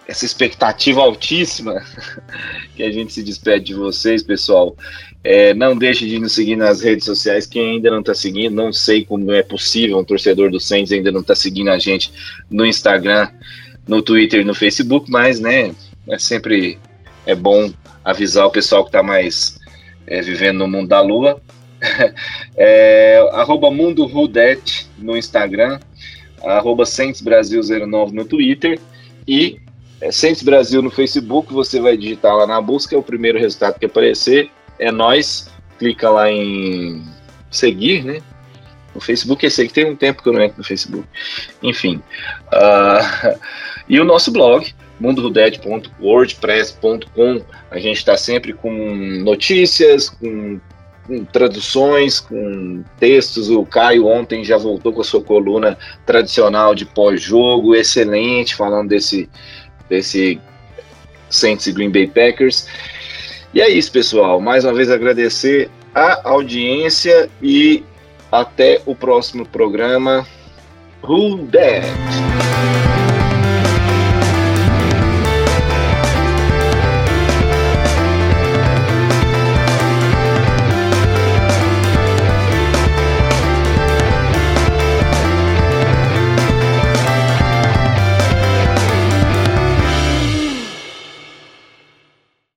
essa expectativa altíssima [LAUGHS] que a gente se despede de vocês, pessoal. É, não deixe de nos seguir nas redes sociais. Quem ainda não está seguindo, não sei como é possível um torcedor do Saints ainda não está seguindo a gente no Instagram, no Twitter, no Facebook, mas né, é sempre é bom avisar o pessoal que está mais é, vivendo no mundo da lua. [LAUGHS] é, arroba Mundo Rudete no Instagram, arroba Brasil 09 no Twitter e é, Brasil no Facebook, você vai digitar lá na busca, é o primeiro resultado que aparecer, é nós, clica lá em seguir, né? No Facebook, esse aí que tem um tempo que eu não entro no Facebook. Enfim. Uh, [LAUGHS] e o nosso blog, mundoruded.wordpress.com. A gente está sempre com notícias, com, com, traduções, com textos. O Caio ontem já voltou com a sua coluna tradicional de pós-jogo, excelente, falando desse, desse Saints e Green Bay Packers. E é isso, pessoal. Mais uma vez agradecer a audiência e até o próximo programa. Who That?